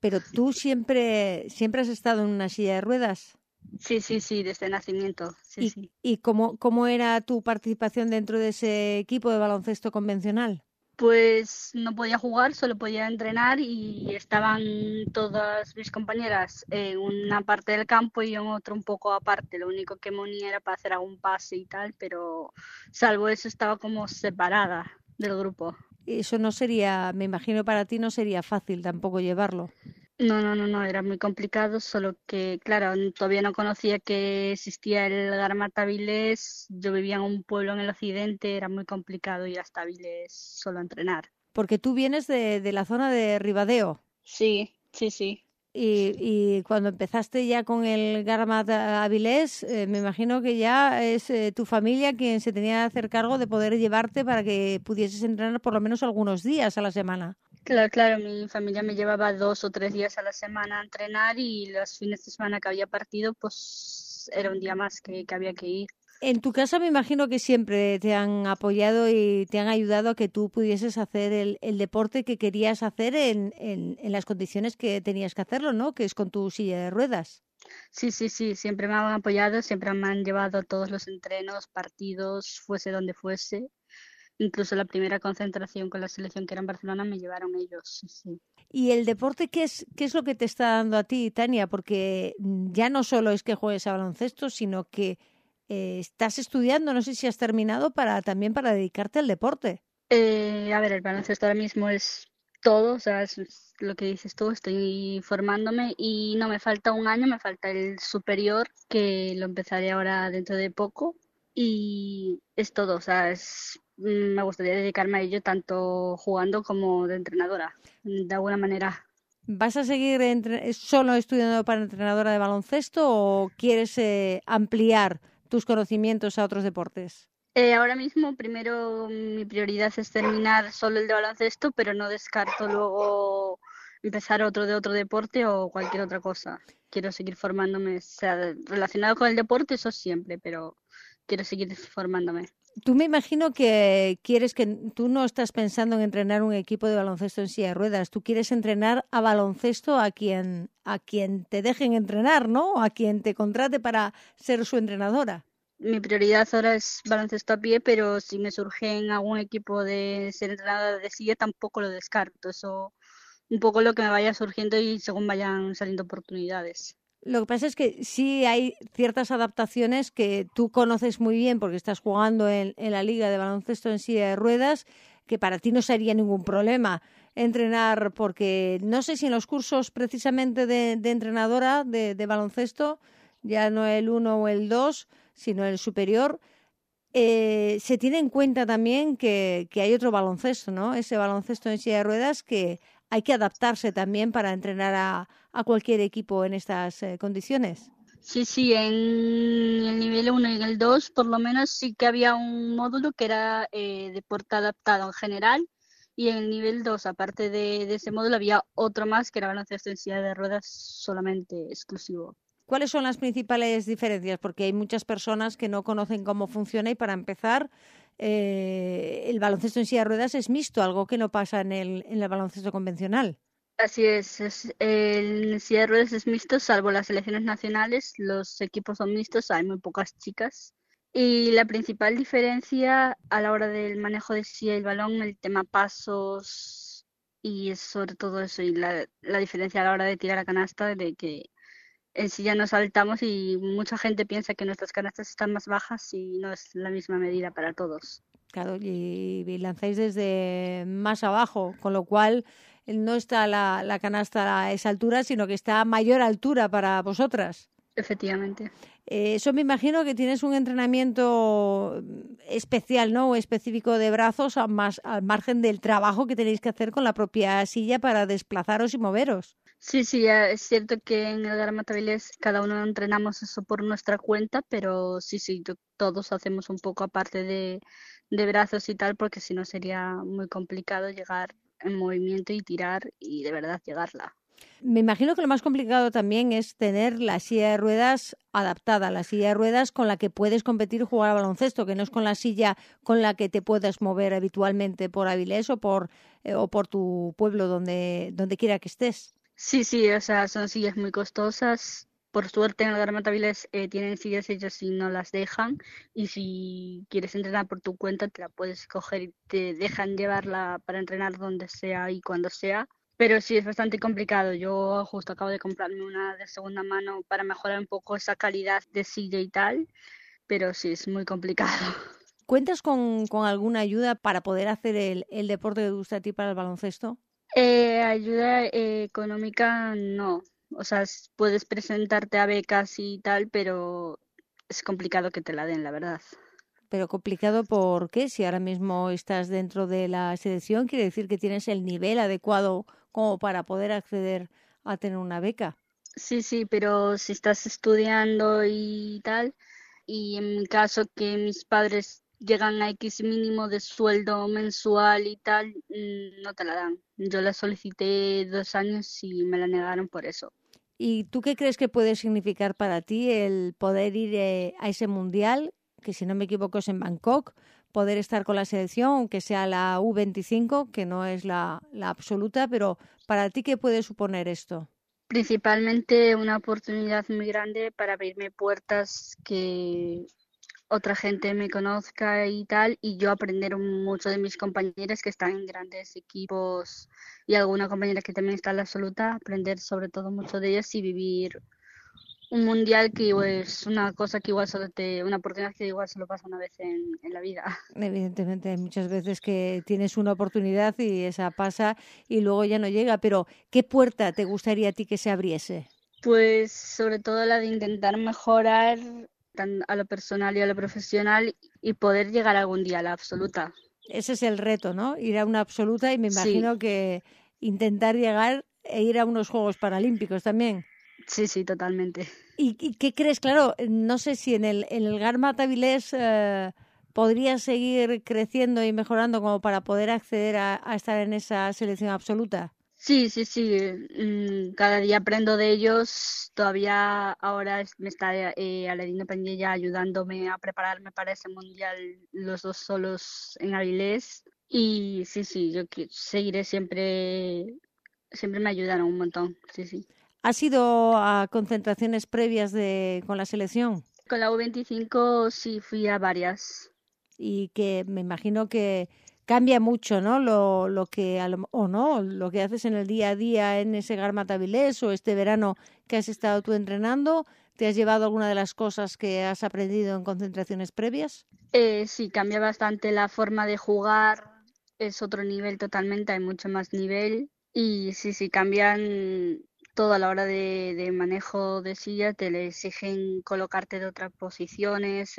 Pero tú siempre siempre has estado en una silla de ruedas. Sí, sí, sí, desde nacimiento. Sí, ¿Y, sí. ¿y cómo, cómo era tu participación dentro de ese equipo de baloncesto convencional? Pues no podía jugar, solo podía entrenar y estaban todas mis compañeras en una parte del campo y en otro un poco aparte. Lo único que me unía era para hacer algún pase y tal, pero salvo eso estaba como separada del grupo. Eso no sería, me imagino para ti no sería fácil tampoco llevarlo. No, no, no, no, era muy complicado, solo que, claro, todavía no conocía que existía el Garmata Vilés, yo vivía en un pueblo en el occidente, era muy complicado ir hasta Vilés solo a entrenar. Porque tú vienes de, de la zona de Ribadeo. Sí, sí, sí. Y, y cuando empezaste ya con el Garmata Avilés, eh, me imagino que ya es eh, tu familia quien se tenía que hacer cargo de poder llevarte para que pudieses entrenar por lo menos algunos días a la semana. Claro, claro, mi familia me llevaba dos o tres días a la semana a entrenar y los fines de semana que había partido, pues era un día más que, había que ir. En tu casa me imagino que siempre te han apoyado y te han ayudado a que tú pudieses hacer el, el deporte que querías hacer en, en, en, las condiciones que tenías que hacerlo, ¿no? Que es con tu silla de ruedas. Sí, sí, sí, siempre me han apoyado, siempre me han llevado a todos los entrenos, partidos, fuese donde fuese incluso la primera concentración con la selección que era en Barcelona me llevaron ellos. Sí, ¿Y el deporte qué es, qué es lo que te está dando a ti, Tania? Porque ya no solo es que juegues a baloncesto, sino que eh, estás estudiando, no sé si has terminado, para también para dedicarte al deporte. Eh, a ver, el baloncesto ahora mismo es todo, o sea, es lo que dices tú, estoy formándome y no me falta un año, me falta el superior, que lo empezaré ahora dentro de poco y es todo, o sea, es mm, me gustaría dedicarme a ello tanto jugando como de entrenadora, de alguna manera. ¿Vas a seguir solo estudiando para entrenadora de baloncesto o quieres eh, ampliar tus conocimientos a otros deportes? Eh, ahora mismo, primero mi prioridad es terminar solo el de baloncesto, pero no descarto luego empezar otro de otro deporte o cualquier otra cosa. Quiero seguir formándome, sea relacionado con el deporte, eso siempre, pero quiero seguir formándome. Tú me imagino que quieres que tú no estás pensando en entrenar un equipo de baloncesto en silla de ruedas, tú quieres entrenar a baloncesto a quien a quien te dejen entrenar, ¿no? A quien te contrate para ser su entrenadora. Mi prioridad ahora es baloncesto a pie, pero si me surge en algún equipo de ser entrenadora de silla tampoco lo descarto. Eso un poco lo que me vaya surgiendo y según vayan saliendo oportunidades. Lo que pasa es que sí hay ciertas adaptaciones que tú conoces muy bien porque estás jugando en, la liga de baloncesto en silla de ruedas, que para ti no sería ningún problema entrenar, porque no sé si en los cursos precisamente de, entrenadora de, baloncesto, ya no el 1 o el 2, sino el superior, eh, se tiene en cuenta también que, que hay otro baloncesto, ¿no? Ese baloncesto en silla de ruedas que hay que adaptarse también para entrenar a, cualquier equipo en estas eh, condiciones. Sí, sí, en el nivel 1 y en el 2 por lo menos sí que había un módulo que era eh, deporte adaptado en general y en el nivel 2, aparte de, ese módulo, había otro más que era baloncesto en silla de ruedas solamente exclusivo. ¿Cuáles son las principales diferencias? Porque hay muchas personas que no conocen cómo funciona y para empezar, eh, el baloncesto en silla de ruedas es mixto, algo que no pasa en el, en el baloncesto convencional. Así es, el silla de ruedas es mixto, salvo las selecciones nacionales, los equipos son mixtos, hay muy pocas chicas. Y la principal diferencia a la hora del manejo de silla y el balón, el tema pasos y sobre todo eso, y la, la diferencia a la hora de tirar a canasta, de que en sí ya nos saltamos y mucha gente piensa que nuestras canastas están más bajas y no es la misma medida para todos. Claro, y, lanzáis desde más abajo, con lo cual no está la, la, canasta a esa altura, sino que está a mayor altura para vosotras. Efectivamente. Eh, eso me imagino que tienes un entrenamiento especial, ¿no? O específico de brazos, más, al margen del trabajo que tenéis que hacer con la propia silla para desplazaros y moveros. Sí, sí, es cierto que en el Gramatabiles cada uno entrenamos eso por nuestra cuenta, pero sí, sí, todos hacemos un poco aparte de, de brazos y tal, porque si no sería muy complicado llegar en movimiento y tirar y de verdad llegarla. Me imagino que lo más complicado también es tener la silla de ruedas adaptada, la silla de ruedas con la que puedes competir y jugar al baloncesto, que no es con la silla con la que te puedas mover habitualmente por Avilés o por, eh, o por tu pueblo, donde, donde quiera que estés. Sí, sí, o sea, son sillas muy costosas. Por suerte en el Garmataviles eh, tienen sillas ellos y no las dejan. Y si quieres entrenar por tu cuenta, te la puedes coger y te dejan llevarla para entrenar donde sea y cuando sea. Pero sí, es bastante complicado. Yo justo acabo de comprarme una de segunda mano para mejorar un poco esa calidad de silla y tal. Pero sí, es muy complicado. ¿Cuentas con, con alguna ayuda para poder hacer el, el deporte que gusta a ti para el baloncesto? Eh, ayuda eh, económica no. O sea, puedes presentarte a becas y tal, pero es complicado que te la den, la verdad. Pero complicado ¿por qué? Si ahora mismo estás dentro de la selección, quiere decir que tienes el nivel adecuado como para poder acceder a tener una beca. Sí, sí, pero si estás estudiando y tal, y en mi caso que mis padres llegan a X mínimo de sueldo mensual y tal, mm, no te la dan. Yo la solicité dos años y me la negaron por eso. ¿Y tú qué crees que puede significar para ti el poder ir eh, a ese mundial, que si no me equivoco es en Bangkok, poder estar con la selección, aunque sea la U25, que no es la, la absoluta, pero para ti qué puede suponer esto? Principalmente una oportunidad muy grande para abrirme puertas que otra gente me conozca y tal, y yo aprender mucho de mis compañeras que están en grandes equipos y alguna compañera que también está en la absoluta, aprender sobre todo mucho de ellas y vivir un mundial que es una cosa que igual solo te, una oportunidad que igual solo pasa una vez en, en la vida. Evidentemente, hay muchas veces que tienes una oportunidad y esa pasa y luego ya no llega, pero ¿qué puerta te gustaría a ti que se abriese? Pues sobre todo la de intentar mejorar a lo personal y a lo profesional y poder llegar algún día a la absoluta. Ese es el reto, ¿no? Ir a una absoluta y me imagino que intentar llegar e ir a unos Juegos Paralímpicos también. Sí, sí, totalmente. ¿Y, qué crees? Claro, no sé si en el, en el Garmat Avilés eh, podría seguir creciendo y mejorando como para poder acceder a, estar en esa selección absoluta. Sí, sí, sí. Mm, cada día aprendo de ellos. Todavía ahora me está eh, Aladino ayudándome a prepararme para ese mundial, los dos solos en Avilés. Y sí, sí, yo seguiré siempre, siempre me ayudaron un montón. Sí, sí. ¿Has ido a concentraciones previas de, con la selección? Con la U25 sí fui a varias. Y que me imagino que cambia mucho, ¿no? Lo, lo que o no, lo que haces en el día a día en ese Garmatavilés o este verano que has estado tú entrenando, ¿te has llevado alguna de las cosas que has aprendido en concentraciones previas? Eh, sí, cambia bastante la forma de jugar, es otro nivel totalmente, hay mucho más nivel y sí, sí, cambian todo a la hora de, manejo de silla, te le exigen colocarte de otras posiciones,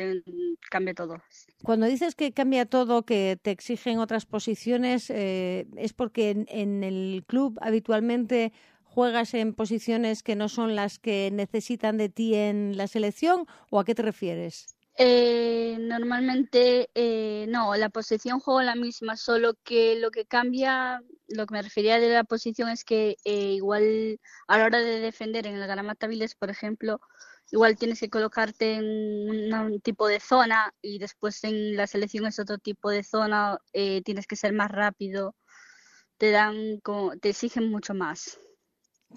cambia todo. Cuando dices que cambia todo, que te exigen otras posiciones, eh, ¿es porque en, el club habitualmente juegas en posiciones que no son las que necesitan de ti en la selección o a qué te refieres? Eh, normalmente eh, no, la posición juego la misma, solo que lo que cambia lo que me refería de la posición es que eh, igual a la hora de defender en el Garamataviles, por ejemplo, igual tienes que colocarte en un, tipo de zona y después en la selección es otro tipo de zona, eh, tienes que ser más rápido, te dan como, te exigen mucho más.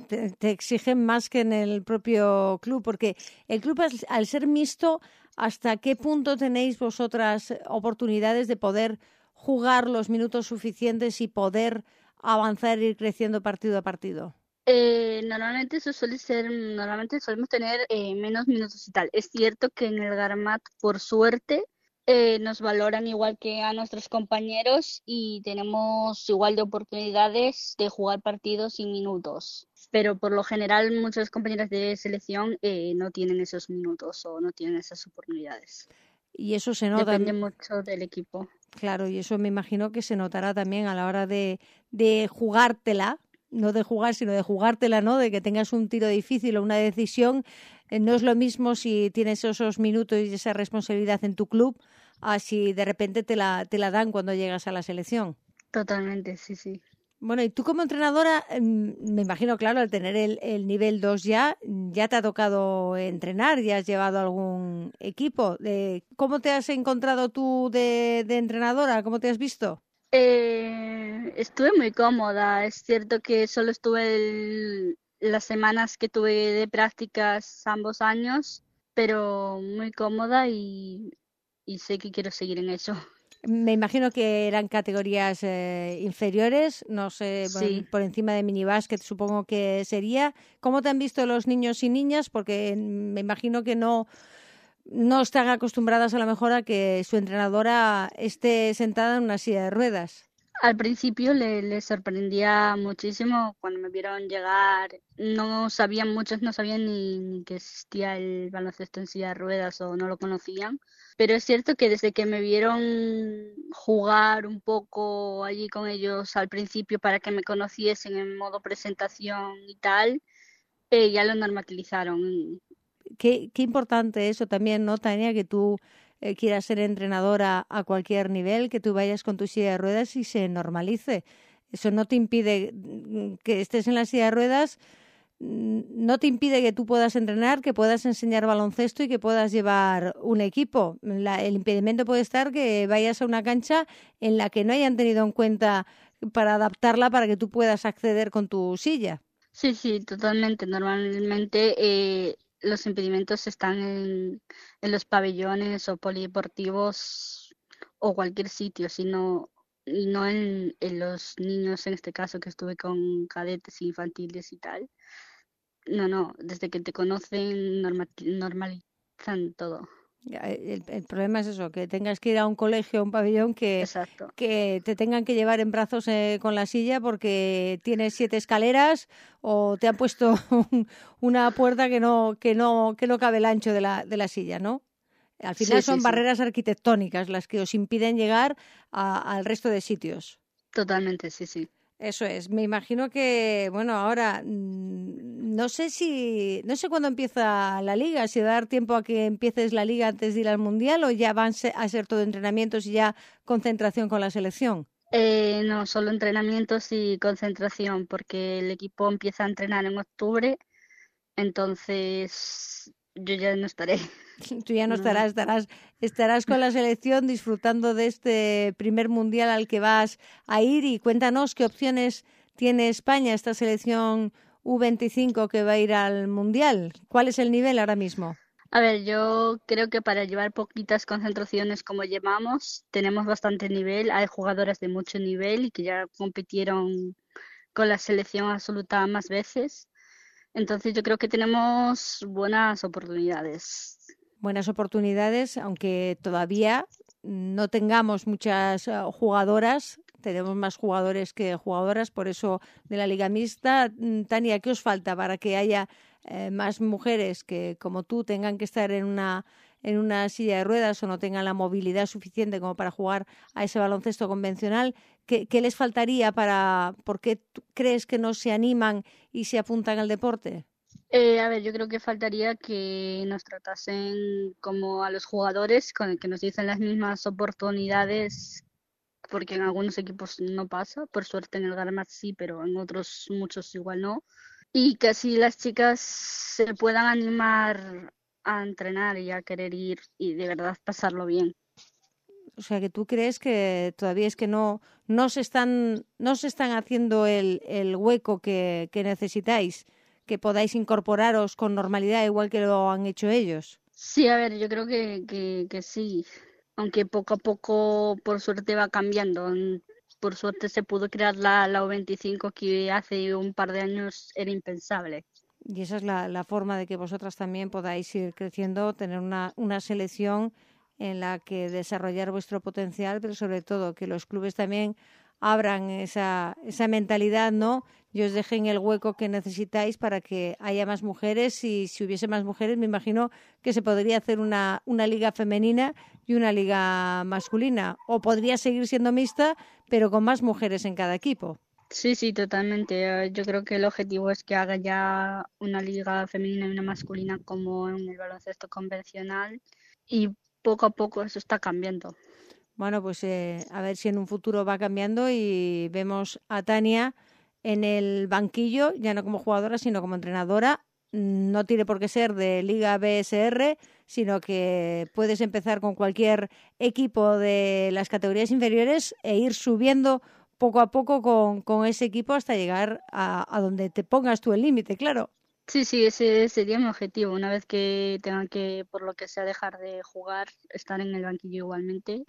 Te, exigen más que en el propio club, porque el club al ser mixto, ¿hasta qué punto tenéis vosotras oportunidades de poder jugar los minutos suficientes y poder avanzar e ir creciendo partido a partido? Eh, normalmente eso suele ser, normalmente solemos tener eh, menos minutos y tal. Es cierto que en el Garmat, por suerte, eh, nos valoran igual que a nuestros compañeros y tenemos igual de oportunidades de jugar partidos y minutos. Pero por lo general muchos compañeros de selección no tienen esos minutos o no tienen esas oportunidades. Y eso se nota. Depende mucho del equipo. Claro, y eso me imagino que se notará también a la hora de, de jugártela, no de jugar, sino de jugártela, ¿no? De que tengas un tiro difícil o una decisión. Eh, no es lo mismo si tienes esos minutos y esa responsabilidad en tu club, a si de repente te la, te la dan cuando llegas a la selección. Totalmente, sí, sí. Bueno, y tú como entrenadora, em, me imagino, claro, al tener el, el, nivel 2 ya, ya te ha tocado entrenar, ya has llevado algún equipo. ¿Cómo te has encontrado tú de, entrenadora? ¿Cómo te has visto? Eh, estuve muy cómoda. Es cierto que solo estuve las semanas que tuve de prácticas ambos años, pero muy cómoda y sé que quiero seguir en eso. Me imagino que eran categorías eh, inferiores, no sé, por encima de minibásquet supongo que sería. ¿Cómo te han visto los niños y niñas? Porque me imagino que no, no están acostumbradas a lo mejor a que su entrenadora esté sentada en una silla de ruedas. Al principio le, sorprendía muchísimo cuando me vieron llegar. No sabían, muchos no sabían ni, que existía el baloncesto en silla de ruedas o no lo conocían. Pero es cierto que desde que me vieron jugar un poco allí con ellos al principio para que me conociesen en modo presentación y tal, eh, ya lo normalizaron. Qué, qué importante eso también, ¿no, Tania? Que tú eh, quieras ser entrenadora a cualquier nivel, que tú vayas con tu silla de ruedas y se normalice. Eso no te impide mm, que estés en la silla de ruedas, mm, no te impide que tú puedas entrenar, que puedas enseñar baloncesto y que puedas llevar un equipo. el impedimento puede estar que vayas a una cancha en la que no hayan tenido en cuenta para adaptarla para que tú puedas acceder con tu silla. Sí, sí, totalmente. Normalmente eh, los impedimentos están en, los pabellones o polideportivos o cualquier sitio, sino no en, los niños, en este caso que estuve con cadetes infantiles y tal. No, no, desde que te conocen normalizan todo. El, problema es eso, que tengas que ir a un colegio, a un pabellón, que, que te tengan que llevar en brazos eh, con la silla porque tienes siete escaleras o te han puesto una puerta que no, que no, que no cabe el ancho de la, de la silla, ¿no? Al final Sí, son sí, sí. barreras arquitectónicas las que os impiden llegar al resto de sitios. Totalmente, sí, sí. Eso es. Me imagino que, bueno, ahora mm, no sé si, no sé cuándo empieza la liga, si dar tiempo a que empieces la liga antes de ir al mundial o ya van a ser todo entrenamientos y ya concentración con la selección. Eh, no, solo entrenamientos y concentración, porque el equipo empieza a entrenar en octubre, entonces yo ya no estaré. Tú ya no No. estarás, estarás, estarás con la selección disfrutando de este primer mundial al que vas a ir y cuéntanos qué opciones tiene España, esta selección U25 que va a ir al mundial. ¿Cuál es el nivel ahora mismo? A ver, yo creo que para llevar poquitas concentraciones como llevamos, tenemos bastante nivel. Hay jugadoras de mucho nivel y que ya compitieron con la selección absoluta más veces. Entonces yo creo que tenemos buenas oportunidades. buenas oportunidades, aunque todavía no tengamos muchas eh, jugadoras, tenemos más jugadores que jugadoras, por eso de la liga mixta. Mm, Tania, ¿qué os falta para que haya eh, más mujeres que, como tú, tengan que estar en una en una silla de ruedas o no tengan la movilidad suficiente como para jugar a ese baloncesto convencional? ¿Qué, qué les faltaría para, por qué crees que no se animan y se apuntan al deporte? Eh, a ver, yo creo que faltaría que nos tratasen como a los jugadores, con el que nos dicen las mismas oportunidades, porque en algunos equipos no pasa, por suerte en el Garmat sí, pero en otros muchos igual no. Y que así las chicas se puedan animar a entrenar y a querer ir y de verdad pasarlo bien. O sea, que tú crees que todavía es que no, no se están, no se están haciendo el, el hueco que, que necesitáis, que podáis incorporaros con normalidad igual que lo han hecho ellos. Sí, a ver, yo creo que, que, que sí, aunque poco a poco, por suerte, va cambiando. Mm, Por suerte se pudo crear la, la U25 que hace un par de años era impensable. Y esa es la, forma de que vosotras también podáis ir creciendo, tener una, una selección en la que desarrollar vuestro potencial, pero sobre todo que los clubes también abran esa, esa mentalidad, ¿no? Y os dejen el hueco que necesitáis para que haya más mujeres y si hubiese más mujeres me imagino que se podría hacer una, una liga femenina y una liga masculina. O podría seguir siendo mixta, pero con más mujeres en cada equipo. Sí, sí, totalmente. Eh, Yo creo que el objetivo es que haga ya una liga femenina y una masculina como en el baloncesto convencional y poco a poco eso está cambiando. Bueno, pues eh, a ver si en un futuro va cambiando y vemos a Tania en el banquillo, ya no como jugadora, sino como entrenadora. No tiene por qué ser de Liga BSR, sino que puedes empezar con cualquier equipo de las categorías inferiores e ir subiendo poco a poco con, con ese equipo hasta llegar a, a donde te pongas tú el límite, claro. Sí, sí, ese sería mi objetivo. Una vez que tenga que, por lo que sea, dejar de jugar, estar en el banquillo igualmente,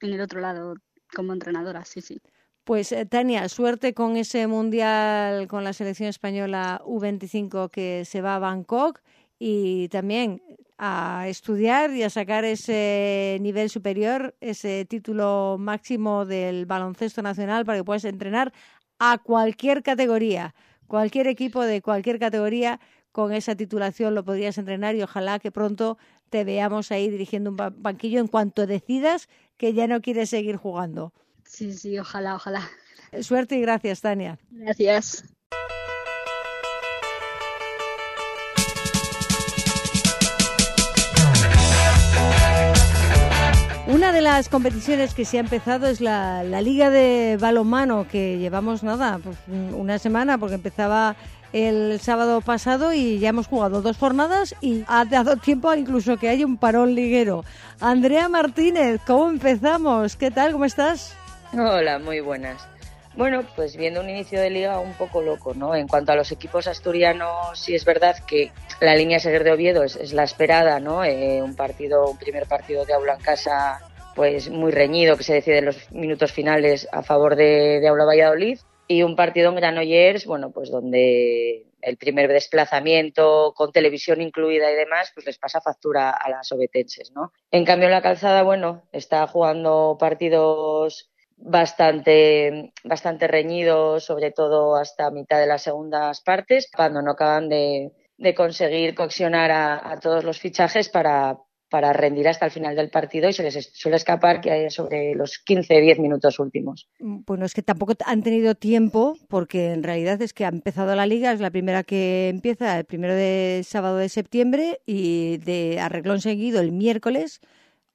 en el otro lado, como entrenadora, sí, sí. Pues eh, Tania, suerte con ese mundial con la selección española U25 que se va a Bangkok y también a estudiar y a sacar ese nivel superior, ese título máximo del baloncesto nacional para que puedas entrenar a cualquier categoría, cualquier equipo de cualquier categoría con esa titulación lo podrías entrenar y ojalá que pronto te veamos ahí dirigiendo un ba- banquillo en cuanto decidas que ya no quieres seguir jugando. Sí, sí, ojalá, ojalá. Suerte y gracias, Tania. Gracias. Una de las competiciones que se ha empezado es la, Liga de Balonmano, que llevamos nada, pues un- una semana, porque empezaba el sábado pasado y ya hemos jugado dos jornadas y ha dado tiempo incluso que haya un parón liguero. Andrea Martínez, ¿cómo empezamos? ¿Qué tal? ¿Cómo estás? Hola, muy buenas. Bueno, pues viendo un inicio de liga un poco loco, ¿no? En cuanto a los equipos asturianos, sí es verdad que la línea Seguer de Oviedo es, es la esperada, ¿no? Eh, un partido, un primer partido de aula en casa, pues muy reñido, que se decide en los minutos finales a favor de, de Aula Valladolid. Y un partido en Granollers, bueno, pues donde el primer desplazamiento con televisión incluida y demás, pues les pasa factura a las obetenses, ¿no? En cambio, la calzada, bueno, está jugando partidos bastante, bastante reñidos, sobre todo hasta mitad de las segundas partes, cuando no acaban de, de conseguir coaccionar a, a todos los fichajes para, para rendir hasta el final del partido y se les suele escapar que hay sobre los 15-10 minutos últimos. Bueno, es que tampoco han tenido tiempo porque en realidad es que ha empezado la liga, es la primera que empieza el primero de sábado de septiembre y de arreglón seguido el miércoles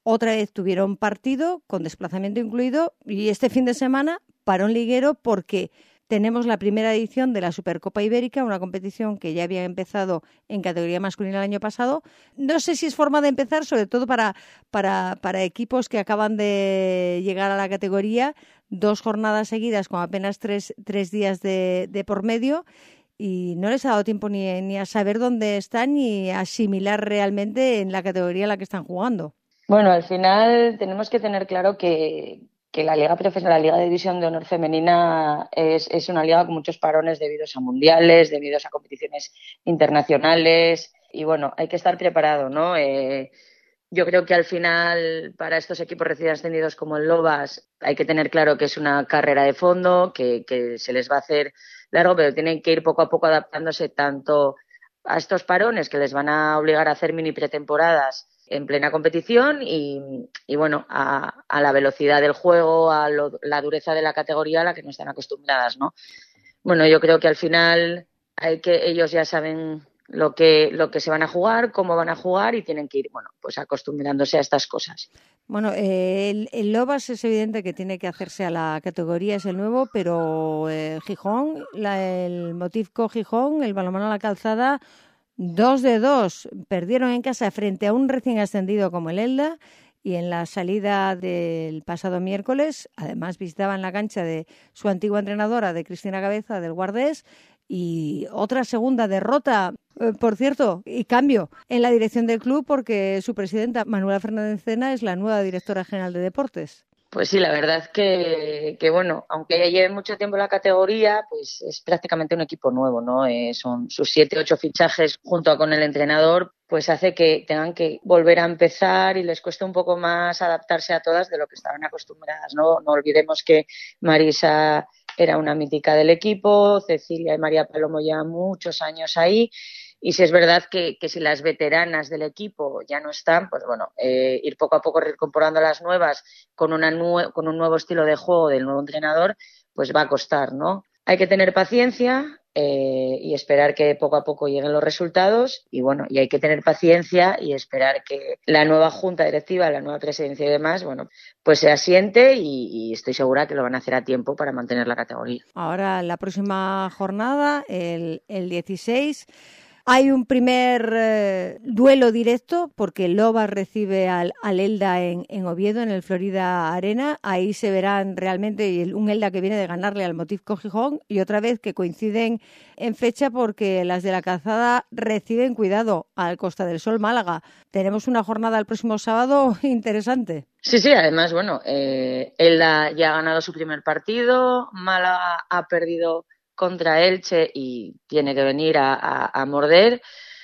otra vez tuvieron partido con desplazamiento incluido y este fin de semana parón liguero porque tenemos la primera edición de la Supercopa Ibérica, una competición que ya había empezado en categoría masculina el año pasado. No sé si es forma de empezar, sobre todo para, para, para equipos que acaban de llegar a la categoría, dos jornadas seguidas con apenas tres, tres días de, de por medio y no les ha dado tiempo ni, ni a saber dónde están ni a asimilar realmente en la categoría en la que están jugando. Bueno, al final tenemos que tener claro que, que la Liga Profesional, la Liga de División de Honor Femenina es, es, una liga con muchos parones debido a mundiales, debido a competiciones internacionales y bueno, hay que estar preparado, ¿no? Eh, yo creo que al final para estos equipos recién ascendidos como el Lobas hay que tener claro que es una carrera de fondo, que, que se les va a hacer largo, pero tienen que ir poco a poco adaptándose tanto a estos parones que les van a obligar a hacer mini pretemporadas en plena competición y, y bueno, a, a, la velocidad del juego, a lo, la dureza de la categoría a la que no están acostumbradas, ¿no? Bueno, yo creo que al final hay que ellos ya saben lo que lo que se van a jugar, cómo van a jugar y tienen que ir, bueno, pues acostumbrándose a estas cosas. Bueno, el, Lobas es evidente que tiene que hacerse a la categoría, es el nuevo, pero eh, Gijón, la, el Motivco Gijón, el balonmano a la calzada, Dos de dos perdieron en casa frente a un recién ascendido como el Elda y en la salida del pasado miércoles, además visitaban la cancha de su antigua entrenadora, de Cristina Cabeza, del Guardés, y otra segunda derrota, eh, por cierto, y cambio en la dirección del club porque su presidenta, Manuela Fernández Cena, es la nueva directora general de deportes. Pues sí, la verdad es que, que, bueno, aunque ya lleve mucho tiempo la categoría, pues es prácticamente un equipo nuevo, ¿no? Eh, son sus siete, ocho fichajes junto con el entrenador, pues hace que tengan que volver a empezar y les cueste un poco más adaptarse a todas de lo que estaban acostumbradas, ¿no? No olvidemos que Marisa era una mítica del equipo, Cecilia y María Palomo ya muchos años ahí y si es verdad que, que, si las veteranas del equipo ya no están, pues bueno, eh, ir poco a poco reincorporando a las nuevas con, una nue con un nuevo estilo de juego del nuevo entrenador, pues va a costar, ¿no? Hay que tener paciencia eh, y esperar que poco a poco lleguen los resultados y bueno, y hay que tener paciencia y esperar que la nueva junta directiva, la nueva presidencia y demás, bueno, pues se asiente y, y estoy segura que lo van a hacer a tiempo para mantener la categoría. Ahora, la próxima jornada, el, el 16 hay un primer eh, duelo directo porque Loba recibe al, al Elda en, en, Oviedo, en el Florida Arena. Ahí se verán realmente un Elda que viene de ganarle al Motivco Gijón y otra vez que coinciden en fecha porque las de la calzada reciben cuidado al Costa del Sol Málaga. Tenemos una jornada el próximo sábado interesante. Sí, sí, además, bueno, eh, Elda ya ha ganado su primer partido, Málaga ha perdido contra Elche y tiene que venir a, morder.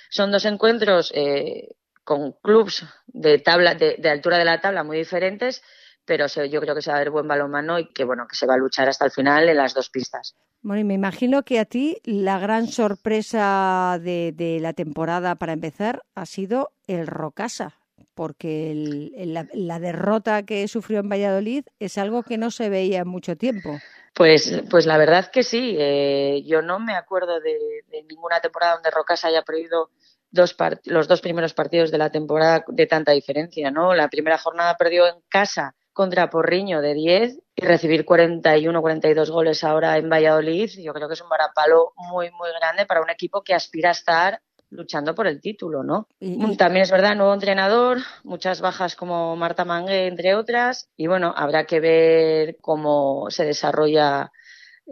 Son dos encuentros eh, con clubs de tabla, de, altura de la tabla muy diferentes, pero se, yo creo que se va a ver buen balonmano y que bueno que se va a luchar hasta el final en las dos pistas. Bueno, y me imagino que a ti la gran sorpresa de, de la temporada para empezar ha sido el Rocasa, porque el, la, la, derrota que sufrió en Valladolid es algo que no se veía en mucho tiempo. Pues, pues la verdad que sí. Eh, yo no me acuerdo de, de, ninguna temporada donde Rocasa haya perdido dos los dos primeros partidos de la temporada de tanta diferencia, ¿no? La primera jornada perdió en casa contra Porriño de 10 y recibir 41, 42 goles ahora en Valladolid, yo creo que es un varapalo muy, muy grande para un equipo que aspira a estar luchando por el título, ¿no? Y, También es verdad, nuevo entrenador, muchas bajas como Marta Mangue, entre otras, y bueno, habrá que ver cómo se desarrolla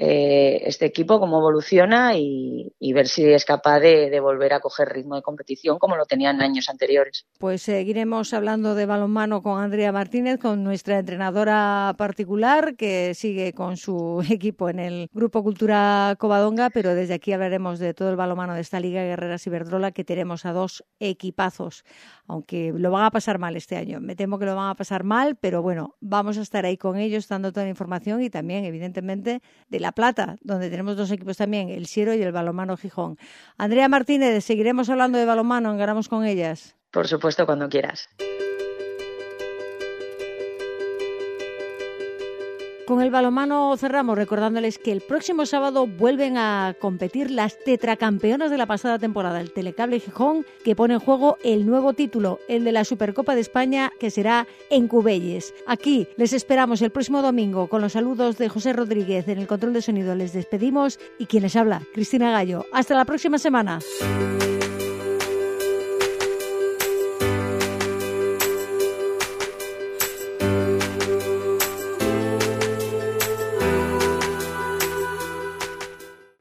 eh, este equipo, cómo evoluciona y, ver si es capaz de, volver a coger ritmo de competición como lo tenían en años anteriores. Pues seguiremos hablando de balonmano con Andrea Martínez, con nuestra entrenadora particular que sigue con su equipo en el Grupo Cultura Covadonga, pero desde aquí hablaremos de todo el balonmano de esta Liga Guerreras Iberdrola que tenemos a dos equipazos, aunque lo van a pasar mal este año. Me temo que lo van a pasar mal, pero bueno, vamos a estar ahí con ellos dando toda la información y también, evidentemente, de la Plata, donde tenemos dos equipos también, el Siero y el Balomano Gijón. Andrea Martínez, seguiremos hablando de balomano en Ganamos con ellas. Por supuesto, cuando quieras. Con el balomano cerramos recordándoles que el próximo sábado vuelven a competir las tetracampeonas de la pasada temporada, el Telecable Gijón, que pone en juego el nuevo título, el de la Supercopa de España, que será en Cubelles. Aquí les esperamos el próximo domingo con los saludos de José Rodríguez en el control de sonido. Les despedimos y quien les habla, Cristina Gallo. Hasta la próxima semana.